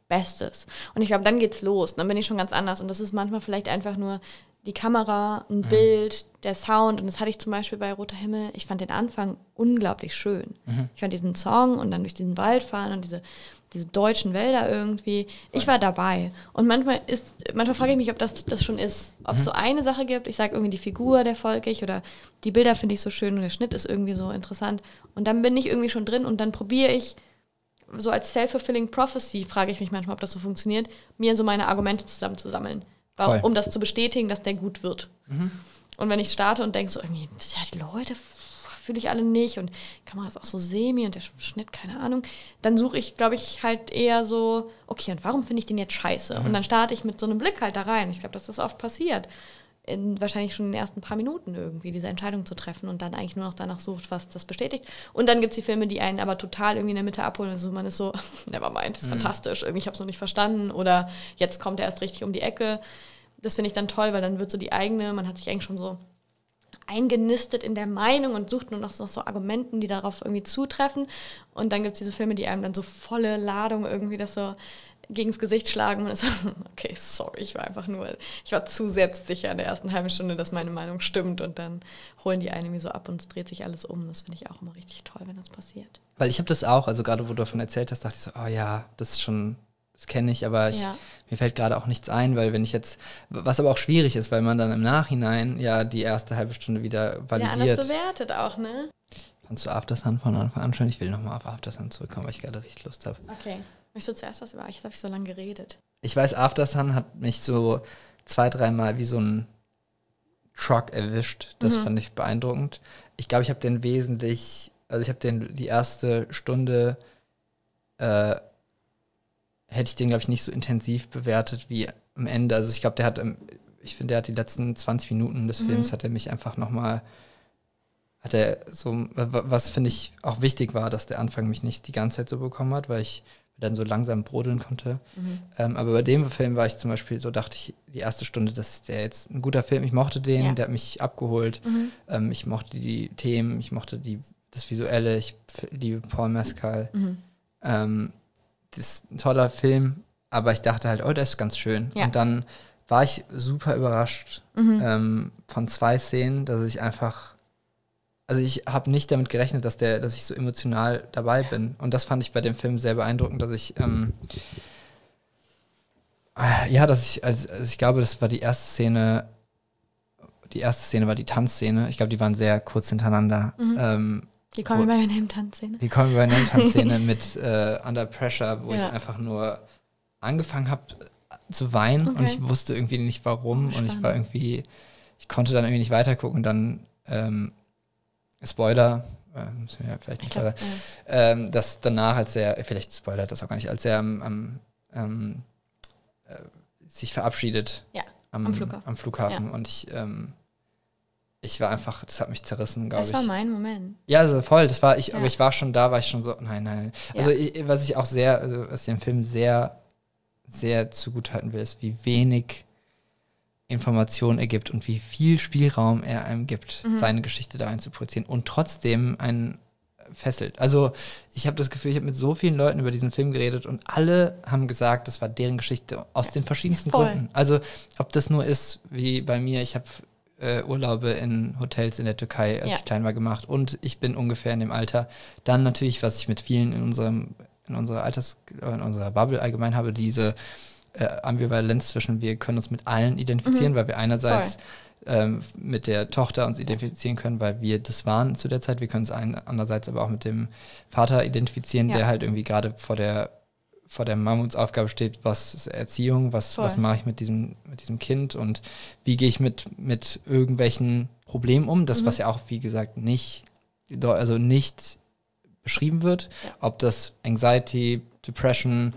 Bestes. Und ich glaube, dann geht's los. Dann bin ich schon ganz anders. Und das ist manchmal vielleicht einfach nur die Kamera, ein Bild, der Sound. Und das hatte ich zum Beispiel bei Roter Himmel. Ich fand den Anfang unglaublich schön. Ich fand diesen Song und dann durch diesen Wald fahren und diese, diese deutschen Wälder irgendwie. Ich war dabei. Und manchmal ist, manchmal frage ich mich, ob das das schon ist. Ob es so eine Sache gibt. Ich sage irgendwie die Figur, der folge ich oder die Bilder finde ich so schön und der Schnitt ist irgendwie so interessant. Und dann bin ich irgendwie schon drin und dann probiere ich so als self-fulfilling prophecy frage ich mich manchmal, ob das so funktioniert, mir so meine Argumente zusammenzusammeln, um das zu bestätigen, dass der gut wird. Und wenn ich starte und denke so irgendwie, ja, die Leute fühle ich alle nicht und Kamera ist auch so semi und der Schnitt, keine Ahnung. Dann suche ich, glaube ich, halt eher so, okay, und warum finde ich den jetzt scheiße? Und dann starte ich mit so einem Blick halt da rein. Ich glaube, dass das oft passiert. In, wahrscheinlich schon in den ersten paar Minuten irgendwie diese Entscheidung zu treffen und dann eigentlich nur noch danach sucht, was das bestätigt. Und dann gibt es die Filme, die einen aber total irgendwie in der Mitte abholen. Also man ist so, <laughs> never mind, das ist fantastisch, irgendwie ich habe es noch nicht verstanden oder jetzt kommt er erst richtig um die Ecke. Das finde ich dann toll, weil dann wird so die eigene, man hat sich eigentlich schon so eingenistet in der Meinung und sucht nur noch so, so Argumenten, die darauf irgendwie zutreffen. Und dann gibt es diese Filme, die einem dann so volle Ladung irgendwie das so gegens Gesicht schlagen und ist <laughs> so, okay, sorry, ich war einfach nur, ich war zu selbstsicher in der ersten halben Stunde, dass meine Meinung stimmt und dann holen die einen irgendwie so ab und es dreht sich alles um. Das finde ich auch immer richtig toll, wenn das passiert. Weil ich habe das auch, also gerade wo du davon erzählt hast, dachte ich so, oh ja, das ist schon, das kenne ich, aber ich, Ja. mir fällt gerade auch nichts ein, weil wenn ich jetzt, was aber auch schwierig ist, weil man dann im Nachhinein ja die erste halbe Stunde wieder Ja, anders validiert. bewertet auch, ne? Fandst du After Sun von Anfang an schön? Ich will nochmal auf After Sun zurückkommen, weil ich gerade richtig Lust habe. Okay. Möchtest du zuerst was über? Ich habe so lange geredet. Ich weiß, After Sun hat mich so zwei, dreimal wie so ein Truck erwischt. Das Mhm. fand ich beeindruckend. Ich glaube, ich habe den wesentlich, also ich habe den die erste Stunde, äh, hätte ich den, glaube ich, nicht so intensiv bewertet wie am Ende. Also ich glaube, der hat, im- ich finde, der hat die letzten 20 Minuten des Films, hat er mich einfach nochmal, hat er so, wa- was finde ich auch wichtig war, dass der Anfang mich nicht die ganze Zeit so bekommen hat, weil ich dann so langsam brodeln konnte. Ähm, aber bei dem Film war ich zum Beispiel so, dachte ich, die erste Stunde, das ist der jetzt ein guter Film. Ich mochte den, Ja. der hat mich abgeholt. Ähm, ich mochte die Themen, ich mochte die, das Visuelle, ich liebe Paul Mescal. Ähm, das ist ein toller Film, aber ich dachte halt, oh, der ist ganz schön. Ja. Und dann war ich super überrascht ähm, von zwei Szenen, dass ich einfach, also ich habe nicht damit gerechnet, dass der, dass ich so emotional dabei bin. Und das fand ich bei dem Film sehr beeindruckend, dass ich ähm, äh, ja, dass ich, also, also ich glaube, das war die erste Szene, die erste Szene war die Tanzszene. Ich glaube, die waren sehr kurz hintereinander. Ähm, Die kommen Wo- wir bei der Tanzszene. die kommen bei einer Tanzszene <laughs> mit äh, Under Pressure, wo ich Ja. einfach nur angefangen habe zu weinen und Okay. ich wusste irgendwie nicht warum und ich Spannend. war irgendwie, ich konnte dann irgendwie nicht weitergucken. Dann ähm, Spoiler, äh, müssen wir ja vielleicht Ich nicht, glaube, aber ähm, dass danach, als er, vielleicht spoilert das auch gar nicht, als er am, am, äh, sich verabschiedet ja. am, Am Flughafen. am Flughafen und ich, ähm, ich war einfach, das hat mich zerrissen, glaube Das ich. war mein Moment. Ja, also voll, das war ich, Ja. aber ich war schon da, war ich schon so, nein, nein, nein. Also ich, was ich auch sehr, also was dem Film sehr, sehr zugutehalten will, ist, wie wenig Informationen er gibt und wie viel Spielraum er einem gibt, Mhm. seine Geschichte da rein zu projizieren und trotzdem einen fesselt. Also ich habe das Gefühl, ich habe mit so vielen Leuten über diesen Film geredet und alle haben gesagt, das war deren Geschichte aus den verschiedensten Voll. Gründen. Also ob das nur ist, wie bei mir, ich habe äh, Urlaube in Hotels in der Türkei, als Ja. ich klein war, gemacht und ich bin ungefähr in dem Alter. Dann natürlich, was ich mit vielen in unserem in unserer Alters in unserer Bubble allgemein habe, diese äh, Ambivalenz zwischen wir können uns mit allen identifizieren, weil wir einerseits ähm, mit der Tochter uns identifizieren können, weil wir das waren zu der Zeit. Wir können uns ein, andererseits aber auch mit dem Vater identifizieren, Ja. der halt irgendwie gerade vor der vor der Mammutsaufgabe steht, was ist Erziehung, was, Voll. was mache ich mit diesem, mit diesem Kind und wie gehe ich mit, mit irgendwelchen Problemen um, Mhm. das, was ja auch, wie gesagt, nicht, also nicht beschrieben wird, Ja. ob das Anxiety, Depression,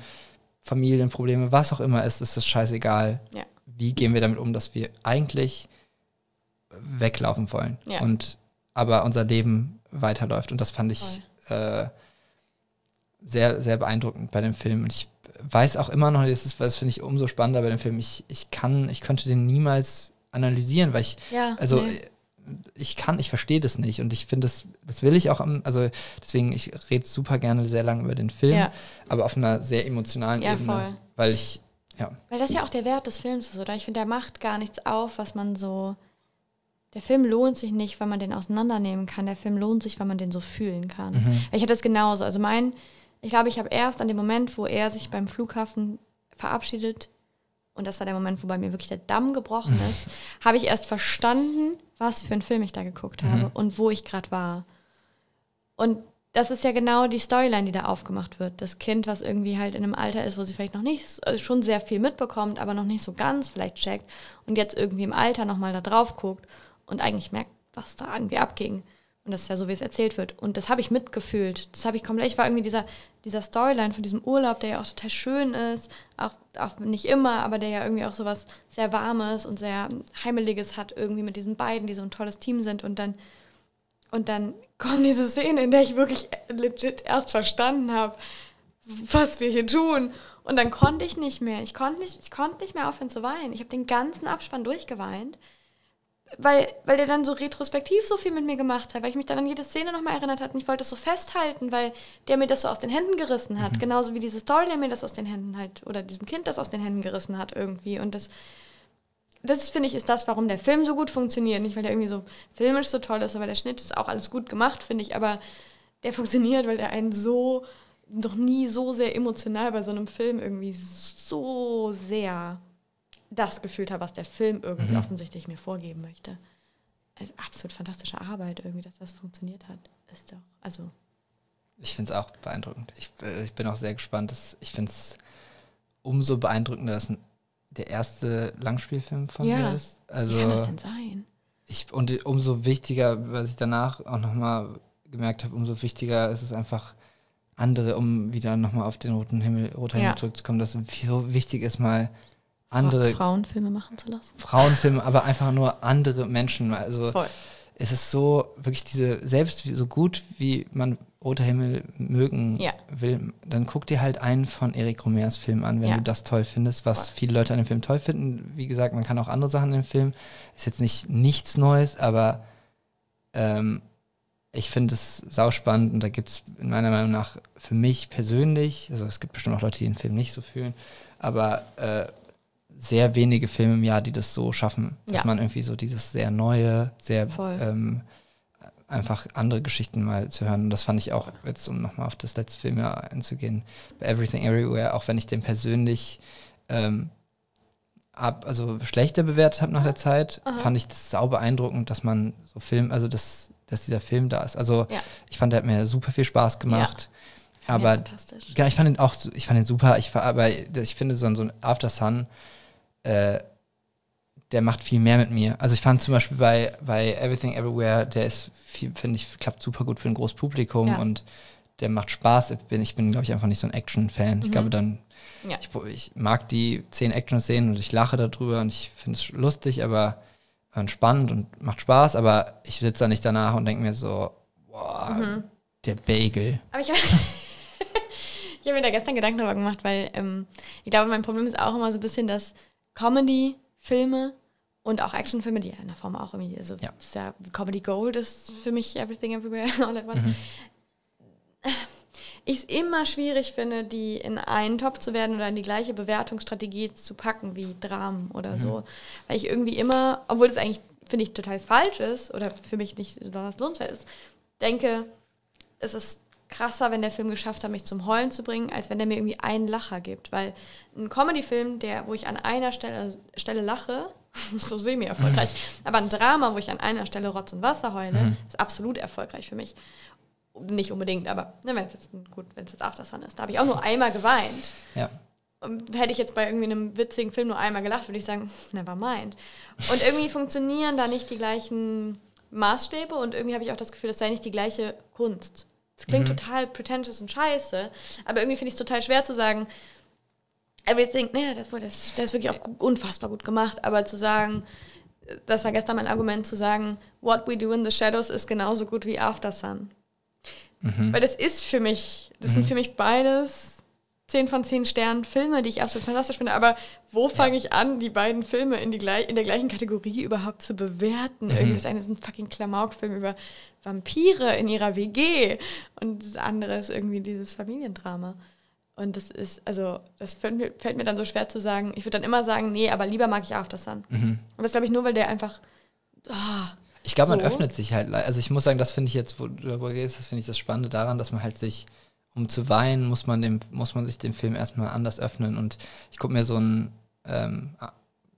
Familienprobleme, was auch immer ist, ist das scheißegal. Ja. Wie gehen wir damit um, dass wir eigentlich weglaufen wollen Ja. und aber unser Leben weiterläuft. Und das fand ich äh, sehr, sehr beeindruckend bei dem Film. Und ich weiß auch immer noch, das, ist, das finde ich umso spannender bei dem Film, ich, ich kann, ich könnte den niemals analysieren, weil ich, Ja, also nee. ich kann, ich verstehe das nicht und ich finde das, das will ich auch, also deswegen, ich rede super gerne sehr lange über den Film, Ja. aber auf einer sehr emotionalen Ja, Ebene, voll. weil ich, ja, Weil das ja auch der Wert des Films ist, oder? Ich finde, der macht gar nichts auf, was man so. Der Film lohnt sich nicht, weil man den auseinandernehmen kann. Der Film lohnt sich, weil man den so fühlen kann. Mhm. Ich hatte das genauso. Also mein, ich glaube, ich habe erst an dem Moment, wo er sich beim Flughafen verabschiedet, und das war der Moment, wo bei mir wirklich der Damm gebrochen <laughs> ist, habe ich erst verstanden, was für einen Film ich da geguckt habe Mhm. und wo ich gerade war. Und das ist ja genau die Storyline, die da aufgemacht wird. Das Kind, was irgendwie halt in einem Alter ist, wo sie vielleicht noch nicht, also schon sehr viel mitbekommt, aber noch nicht so ganz vielleicht checkt und jetzt irgendwie im Alter nochmal da drauf guckt und eigentlich merkt, was da irgendwie abging. Und das ist ja so, wie es erzählt wird. Und das habe ich mitgefühlt. Das habe ich komplett. Ich war irgendwie dieser, dieser Storyline von diesem Urlaub, der ja auch total schön ist. Auch, auch nicht immer, aber der ja irgendwie auch so was sehr Warmes und sehr Heimeliges hat, irgendwie mit diesen beiden, die so ein tolles Team sind. Und dann, und dann <laughs> kommt diese Szene, in der ich wirklich legit erst verstanden habe, was wir hier tun. Und dann konnte ich nicht mehr. Ich konnte nicht, ich konnte nicht mehr aufhören zu weinen. Ich habe den ganzen Abspann durchgeweint weil, weil der dann so retrospektiv so viel mit mir gemacht hat, weil ich mich dann an jede Szene nochmal erinnert hat und ich wollte das so festhalten, weil der mir das so aus den Händen gerissen hat. Mhm. Genauso wie diese Story, der mir das aus den Händen halt, oder diesem Kind das aus den Händen gerissen hat irgendwie. Und das, das finde ich, ist das, warum der Film so gut funktioniert. Nicht, weil der irgendwie so filmisch so toll ist, aber der Schnitt ist auch alles gut gemacht, finde ich. Aber der funktioniert, weil der einen so, noch nie so sehr emotional bei so einem Film irgendwie so sehr das gefühlt habe, was der Film irgendwie mhm. offensichtlich mir vorgeben möchte. Also absolut fantastische Arbeit irgendwie, dass das funktioniert hat. Ist doch, also. Ich finde es auch beeindruckend. Ich, äh, ich bin auch sehr gespannt. Dass, ich finde es umso beeindruckender, dass der erste Langspielfilm von ja. mir ist. Also, Wie kann das denn sein? Ich, und umso wichtiger, was ich danach auch nochmal gemerkt habe, umso wichtiger ist es einfach andere, um wieder nochmal auf den roten Himmel, roter Himmel ja. zurückzukommen, dass es so wichtig ist, mal andere Frauenfilme machen zu lassen. Frauenfilme, aber einfach nur andere Menschen. Also Voll. es ist so wirklich diese, selbst so gut wie man Roter Himmel mögen ja. will, dann guck dir halt einen von Eric Romers Film an, wenn ja. du das toll findest, was Voll. viele Leute an dem Film toll finden. Wie gesagt, man kann auch andere Sachen in dem Film. Ist jetzt nicht nichts Neues, aber ähm, ich finde es sauspannend und da gibt es in meiner Meinung nach für mich persönlich, also es gibt bestimmt auch Leute, die den Film nicht so fühlen, aber äh, sehr wenige Filme im Jahr, die das so schaffen, dass ja. man irgendwie so dieses sehr neue, sehr ähm, einfach andere Geschichten mal zu hören. Und das fand ich auch, jetzt um nochmal auf das letzte Film einzugehen, bei Everything Everywhere, auch wenn ich den persönlich ähm, ab, also schlechter bewertet habe nach der Zeit, Aha. fand ich das sau beeindruckend, dass man so Film, also dass, dass dieser Film da ist. Also ja. ich fand, der hat mir super viel Spaß gemacht. Ja. Aber ja, ich fand ihn auch, ich fand ihn super. Ich aber ich finde so, so ein After Sun äh, der macht viel mehr mit mir. Also ich fand zum Beispiel bei, bei Everything Everywhere, der ist, finde ich, klappt super gut für ein großes Publikum ja. und der macht Spaß. Ich bin, ich bin glaube ich, einfach nicht so ein Action-Fan. Mhm. Ich glaube dann, ja. ich, ich, mag die zehn Action-Szenen und ich lache darüber und ich finde es lustig, aber spannend und macht Spaß, aber ich sitze da nicht danach und denke mir so, boah, mhm. der Bagel. Aber ich habe <laughs> mir da gestern Gedanken darüber gemacht, weil ähm, ich glaube, mein Problem ist auch immer so ein bisschen, dass Comedy-Filme und auch Actionfilme, die ja in der Form auch irgendwie, also ja. ja Comedy Gold ist für mich Everything Everywhere <laughs> All at Once. Mhm. Ich es immer schwierig finde, die in einen Topf zu werden oder in die gleiche Bewertungsstrategie zu packen wie Dramen oder mhm. so. Weil ich irgendwie immer, obwohl es eigentlich, finde ich, total falsch ist oder für mich nicht besonders lohnenswert ist, denke, es ist krasser, wenn der Film geschafft hat, mich zum Heulen zu bringen, als wenn der mir irgendwie einen Lacher gibt. Weil ein Comedy-Film, der, wo ich an einer Stelle, Stelle lache, <laughs> so semi-erfolgreich, mhm. aber ein Drama, wo ich an einer Stelle Rotz und Wasser heule, mhm. ist absolut erfolgreich für mich. Nicht unbedingt, aber ne, wenn es jetzt gut, wenn es jetzt After Sun ist, da habe ich auch nur einmal geweint. Ja. Und hätte ich jetzt bei irgendwie einem witzigen Film nur einmal gelacht, würde ich sagen, never mind. Und irgendwie <laughs> funktionieren da nicht die gleichen Maßstäbe und irgendwie habe ich auch das Gefühl, das sei nicht die gleiche Kunst. Das klingt mhm. total pretentious und scheiße, aber irgendwie finde ich es total schwer zu sagen, Everything, ne, das, das, das ist wirklich auch unfassbar gut gemacht, aber zu sagen, das war gestern mein Argument, zu sagen, What We Do in the Shadows ist genauso gut wie After Sun. Mhm. Weil das ist für mich, das mhm. sind für mich beides 10 von 10 Sternen Filme, die ich absolut fantastisch finde. Aber wo fange ja. ich an, die beiden Filme in, die, in der gleichen Kategorie überhaupt zu bewerten? Mhm. Irgendwie das eine ist ein fucking Klamauk-Film über Vampire in ihrer WG und das andere ist irgendwie dieses Familiendrama. Und das ist, also, das fällt mir, fällt mir dann so schwer zu sagen. Ich würde dann immer sagen, nee, aber lieber mag ich After Sun. Mhm. Und das glaube ich nur, weil der einfach. Oh, ich glaube, so. man öffnet sich halt. Also, ich muss sagen, das finde ich jetzt, wo du darüber redest, das finde ich das Spannende daran, dass man halt sich um zu weinen, muss man, dem, muss man sich den Film erstmal anders öffnen. Und ich gucke mir so einen ähm,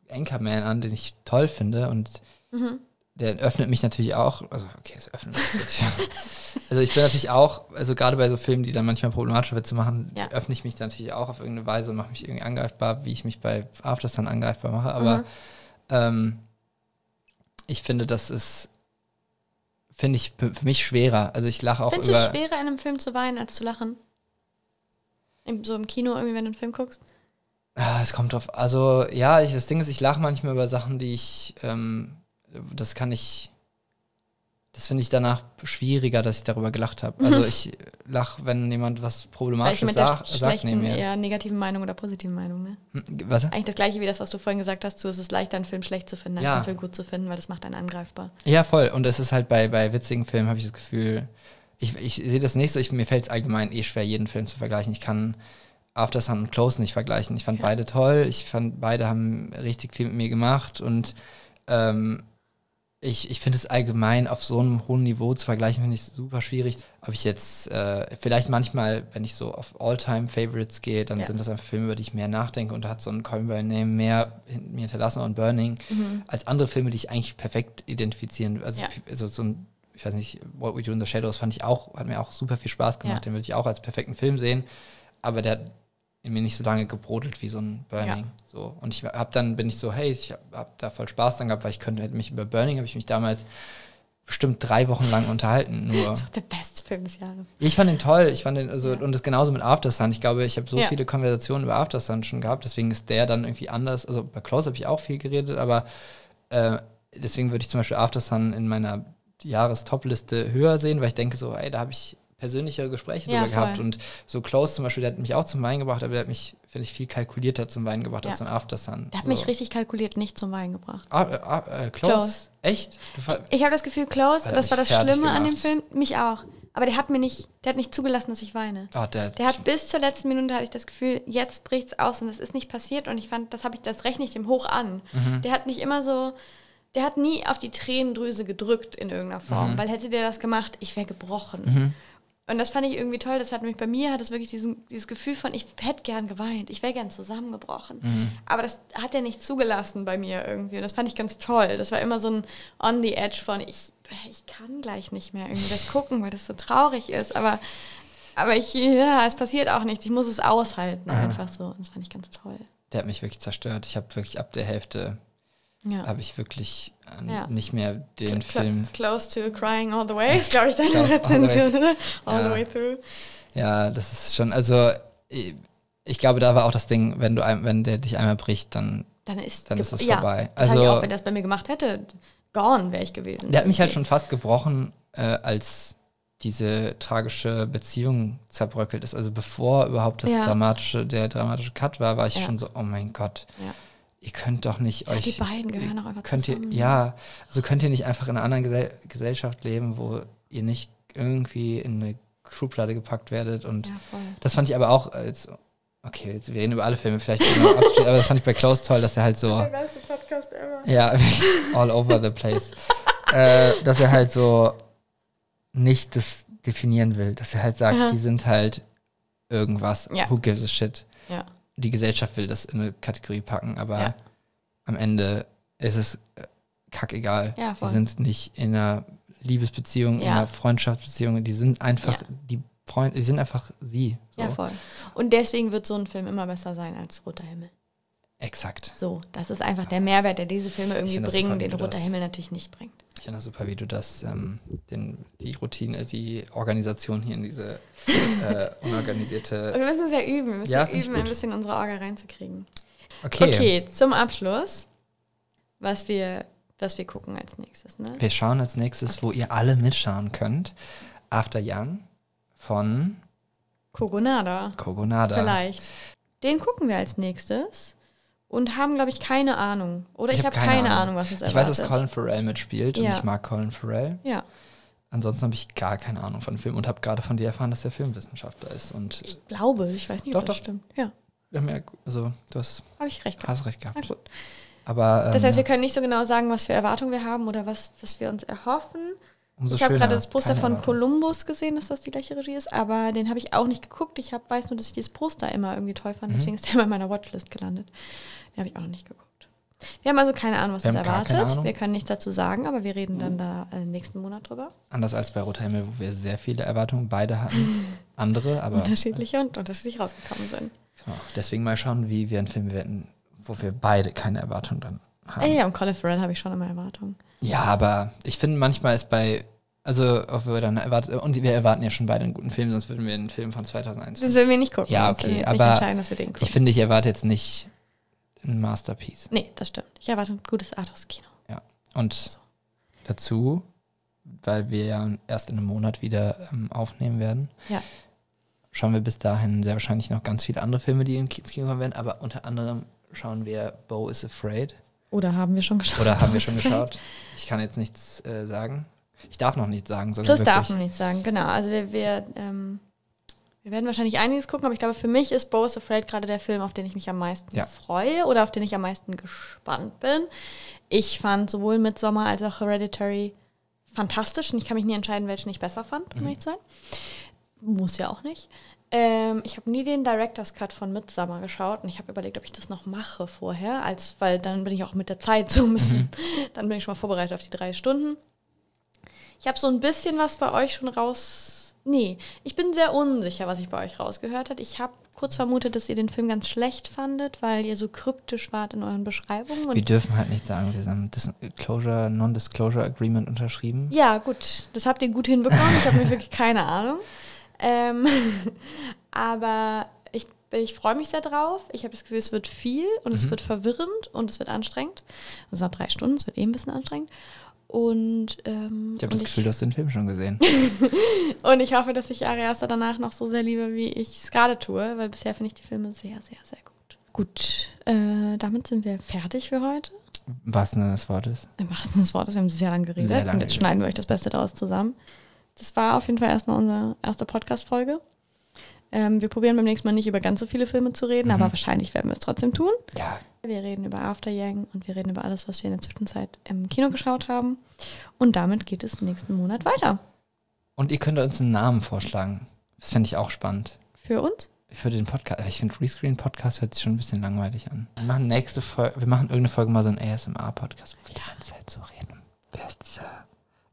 Anchorman an, den ich toll finde. Und mhm. Der öffnet mich natürlich auch. Also, okay, es öffnet mich natürlich. <laughs> also, ich bin natürlich auch, also gerade bei so Filmen, die dann manchmal problematische Witze machen, ja. öffne ich mich dann natürlich auch auf irgendeine Weise und mache mich irgendwie angreifbar, wie ich mich bei Afters dann angreifbar mache. Aber mhm. ähm, ich finde, das ist finde ich für mich schwerer. Also ich lache auch Findest du über. es schwerer, in einem Film zu weinen, als zu lachen? So im Kino, irgendwie, wenn du einen Film guckst? Ah, es kommt drauf. Also ja, ich, das Ding ist, ich lache manchmal über Sachen, die ich. Ähm, das kann ich. Das finde ich danach schwieriger, dass ich darüber gelacht habe. Also <laughs> ich lache, wenn jemand was Problematisches sagt, sagt neben mir. eher negativen Meinung oder positiven Meinung, ne? Hm, Was? Eigentlich das gleiche wie das, was du vorhin gesagt hast, du, es ist leichter, einen Film schlecht zu finden, als Ja. einen Film gut zu finden, weil das macht einen angreifbar. Ja, voll. Und es ist halt bei, bei witzigen Filmen, habe ich das Gefühl, ich, ich sehe das nicht so, ich, mir fällt es allgemein eh schwer, jeden Film zu vergleichen. Ich kann After Sun und Close nicht vergleichen. Ich fand Ja. beide toll, ich fand beide haben richtig viel mit mir gemacht und ähm, ich, ich finde es allgemein auf so einem hohen Niveau zu vergleichen, finde ich super schwierig. Ob ich jetzt, äh, vielleicht manchmal, wenn ich so auf All-Time-Favorites gehe, dann Ja. sind das einfach Filme, über die ich mehr nachdenke und da hat so ein Call By Name mehr mir hinterlassen und Burning als andere Filme, die ich eigentlich perfekt identifizieren. Also, Ja. also so ein, ich weiß nicht, What We Do in the Shadows fand ich auch, hat mir auch super viel Spaß gemacht. Ja. Den würde ich auch als perfekten Film sehen. Aber der in mir nicht so lange gebrodelt wie so ein Burning. Ja. So. Und ich hab dann, bin ich so, hey, ich habe hab da voll Spaß dran gehabt, weil ich könnte mich über Burning, habe ich mich damals bestimmt drei Wochen lang unterhalten. <laughs> Nur. Das ist auch der beste Film des Jahres. Ich fand den toll. Ich fand den, also, Ja. und das genauso mit After Sun. Ich glaube, ich habe so Ja. viele Konversationen über After Sun schon gehabt, deswegen ist der dann irgendwie anders. Also bei Close habe ich auch viel geredet, aber äh, deswegen würde ich zum Beispiel After Sun in meiner Jahres-Top-Liste höher sehen, weil ich denke so, ey, da habe ich persönlichere Gespräche Ja, drüber gehabt. Und so Close zum Beispiel, der hat mich auch zum Weinen gebracht, aber der hat mich, finde ich, viel kalkulierter zum Weinen gebracht Ja. als so ein After Sun. Der hat so. mich richtig kalkuliert nicht zum Weinen gebracht. Ah, äh, ah, äh, close? Close. Echt? Ich habe das Gefühl, Close, das war das Schlimme an dem gemacht. Film, mich auch. Aber der hat mir nicht, der hat nicht zugelassen, dass ich weine. oh, der, Der hat bis zur letzten Minute hatte ich das Gefühl, jetzt bricht's aus und das ist nicht passiert und ich fand, das habe ich, das rechne ich dem hoch an. Mhm. Der hat nicht immer so, der hat nie auf die Tränendrüse gedrückt in irgendeiner Form, Mhm. weil hätte der das gemacht, ich wäre gebrochen. Und das fand ich irgendwie toll. Das hat mich bei mir hat es wirklich diesen, dieses Gefühl von, ich hätte gern geweint, ich wäre gern zusammengebrochen. Mhm. Aber das hat er nicht zugelassen bei mir irgendwie. Und das fand ich ganz toll. Das war immer so ein on the edge von, ich, ich kann gleich nicht mehr irgendwie das gucken, weil das so traurig ist. Aber, aber ich, ja, es passiert auch nichts. Ich muss es aushalten, einfach so. Und das fand ich ganz toll. der hat mich wirklich zerstört. Ich habe wirklich ab der Hälfte Ja. habe ich wirklich äh, Ja. nicht mehr den Cl- Film. Close to crying all the way ist, glaube ich, deine. Rezension, oder? <laughs> All Ja. the way through. Ja, das ist schon, also ich, ich glaube, da war auch das Ding, wenn du ein, wenn der dich einmal bricht, dann Dann ist, Dann ist es vorbei. Das also, ich Also- auch, wenn er das bei mir gemacht hätte, gone wäre ich gewesen. der hat mich halt schon fast gebrochen, äh, als diese tragische Beziehung zerbröckelt ist. Also bevor überhaupt das dramatische, der dramatische Cut war, war ich schon so, oh mein Gott, Ja. Ihr könnt doch nicht Ja, euch. die beiden gehören auch einfach könnt ihr, zusammen. ja, also könnt ihr nicht einfach in einer anderen Gesell Gesellschaft leben, wo ihr nicht irgendwie in eine Schublade gepackt werdet und Ja, voll. Das fand ich aber auch als, okay, jetzt, wir reden über alle Filme vielleicht, aber das fand ich bei Close toll, dass er halt so, beste Podcast ever. ja, <laughs> all over the place, äh, dass er halt so nicht das definieren will, dass er halt sagt, Aha. die sind halt irgendwas, Ja. who gives a shit. Ja. Die Gesellschaft will das in eine Kategorie packen, aber Ja. am Ende ist es äh, kackegal. Ja, die sind nicht in einer Liebesbeziehung, in Ja. einer Freundschaftsbeziehung, die sind einfach, Ja. die Freunde, die sind einfach sie. So. Ja, voll. Und deswegen wird so ein Film immer besser sein als Roter Himmel. Exakt. So, das ist einfach der Mehrwert, der diese Filme irgendwie bringen, super, den Roter Himmel natürlich nicht bringt. Ich finde das super, wie du das, ähm, den, die Routine, die Organisation hier in diese <laughs> äh, Und unorganisierte. wir müssen es ja üben. Wir müssen Ja, ich üben, ein bisschen unsere Orga reinzukriegen. Okay. Okay, zum Abschluss, was wir, was wir gucken als nächstes. Ne? Wir schauen als nächstes, wo ihr alle mitschauen könnt. After Young von Kogonada. Kogonada. Vielleicht. Den gucken wir als nächstes und haben, glaube ich, keine Ahnung. Oder ich, hab habe keine, Ahnung. was uns Ich erwartet. weiß, dass Colin Farrell mitspielt und Ja. ich mag Colin Farrell. Ja, Ansonsten habe ich gar keine Ahnung von dem Film und habe gerade von dir erfahren, dass er Filmwissenschaftler ist. Und ich glaube, ich weiß nicht, ob Doch, das doch. stimmt. Ja, ja, also du hast, habe ich recht gehabt. hast recht Na gehabt. gut. Aber ähm, Das heißt, wir können nicht so genau sagen, was für Erwartungen wir haben oder was, was wir uns erhoffen. umso ich habe gerade das Poster von. Columbus gesehen, dass das die gleiche Regie ist, aber den habe ich auch nicht geguckt. Ich hab, weiß nur, dass ich dieses Poster immer irgendwie toll Mhm. fand, deswegen ist der immer in meiner Watchlist gelandet. Den habe ich auch noch nicht geguckt. Wir haben also keine Ahnung, was Wir uns erwartet. Wir können nichts dazu sagen, aber wir reden dann da äh, nächsten Monat drüber. Anders als bei Roter Himmel, wo wir sehr viele Erwartungen beide hatten. <laughs> Andere, aber Unterschiedliche und unterschiedlich rausgekommen sind. genau. deswegen mal schauen, wie wir einen Film bewerten, wo wir beide keine Erwartungen dran haben. Ey, ja, und Colin Farrell habe ich schon immer Erwartungen. Ja, aber ich finde, manchmal ist bei Also, ob wir dann erwarten, und wir erwarten ja schon beide einen guten Film, sonst würden wir einen Film von 2001 Das würden wir nicht gucken. Ja, okay, aber. Ich finde, ich erwarte jetzt nicht ein Masterpiece. nee, das stimmt. Ich erwarte ein gutes Arthouse-Kino. Und dazu, weil wir ja erst in einem Monat wieder ähm, aufnehmen werden, Ja. schauen wir bis dahin sehr wahrscheinlich noch ganz viele andere Filme, die ins Kino kommen werden, aber unter anderem schauen wir Bo is Afraid. Oder haben wir schon geschaut? Oder haben wir schon geschaut? Ich kann jetzt nichts äh, sagen. Ich darf noch nichts sagen. sondern Chris darf noch nicht sagen, genau. Also wir, wir, ähm, wir werden wahrscheinlich einiges gucken, aber ich glaube, für mich ist Bo is Afraid gerade der Film, auf den ich mich am meisten Ja. freue oder auf den ich am meisten gespannt bin. Ich fand sowohl Midsommar als auch Hereditary fantastisch und ich kann mich nie entscheiden, welchen ich besser fand, um Mhm. ehrlich zu sein. Muss ja auch nicht. Ähm, ich habe nie den Director's Cut von Midsommar geschaut und ich habe überlegt, ob ich das noch mache vorher, als weil dann bin ich auch mit der Zeit so ein bisschen, dann bin ich schon mal vorbereitet auf die drei Stunden. Ich habe so ein bisschen was bei euch schon raus. Nee, ich bin sehr unsicher, was ich bei euch rausgehört habe. Ich habe kurz vermutet, dass ihr den Film ganz schlecht fandet, weil ihr so kryptisch wart in euren Beschreibungen. Wir dürfen halt nicht sagen, wir haben Disclosure, Non-Disclosure Agreement unterschrieben. ja, gut, das habt ihr gut hinbekommen. Ich habe mir wirklich keine Ahnung. Ähm, <laughs> aber ich, ich freue mich sehr drauf. Ich habe das Gefühl, es wird viel und es wird verwirrend und es wird anstrengend. Es sind drei Stunden, es wird eh ein bisschen anstrengend. Und, ähm, Ich habe das Gefühl, du hast den Film schon gesehen. <laughs> Und ich hoffe, dass ich Ari Aster danach noch so sehr liebe, wie ich es gerade tue, weil bisher finde ich die Filme sehr, sehr, sehr gut. Gut, äh, damit sind wir fertig für heute. Was denn des Wortes? Im wahrsten Sinne des Wortes, wir haben sehr lange geredet Sehr lange und jetzt schneiden wir euch das Beste daraus zusammen. Das war auf jeden Fall erstmal unsere erste Podcast-Folge. Ähm, wir probieren beim nächsten Mal nicht über ganz so viele Filme zu reden, aber wahrscheinlich werden wir es trotzdem tun. Ja, Wir reden über After Yang und wir reden über alles, was wir in der Zwischenzeit im Kino geschaut haben. Und damit geht es nächsten Monat weiter. Und ihr könnt uns einen Namen vorschlagen. Das fände ich auch spannend. Für uns. Für den Podcast. Ich finde, Rescreen Podcast hört sich schon ein bisschen langweilig an. Wir machen nächste Folge, wir machen irgendeine Folge mal so einen ASMR-Podcast, wo wir die ganze Zeit so reden. Wer ist dieser?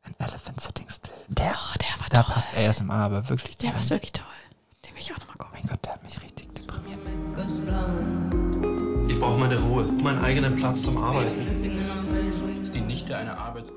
An Elephant Sitting Still. Der, Oh, der war da toll. passt ASMR aber wirklich Der war wirklich toll. Ich auch nochmal gucken. Mein Gott, der hat mich richtig deprimiert. Ich brauche meine Ruhe, meinen eigenen Platz zum Arbeiten. ist die Nichte einer meiner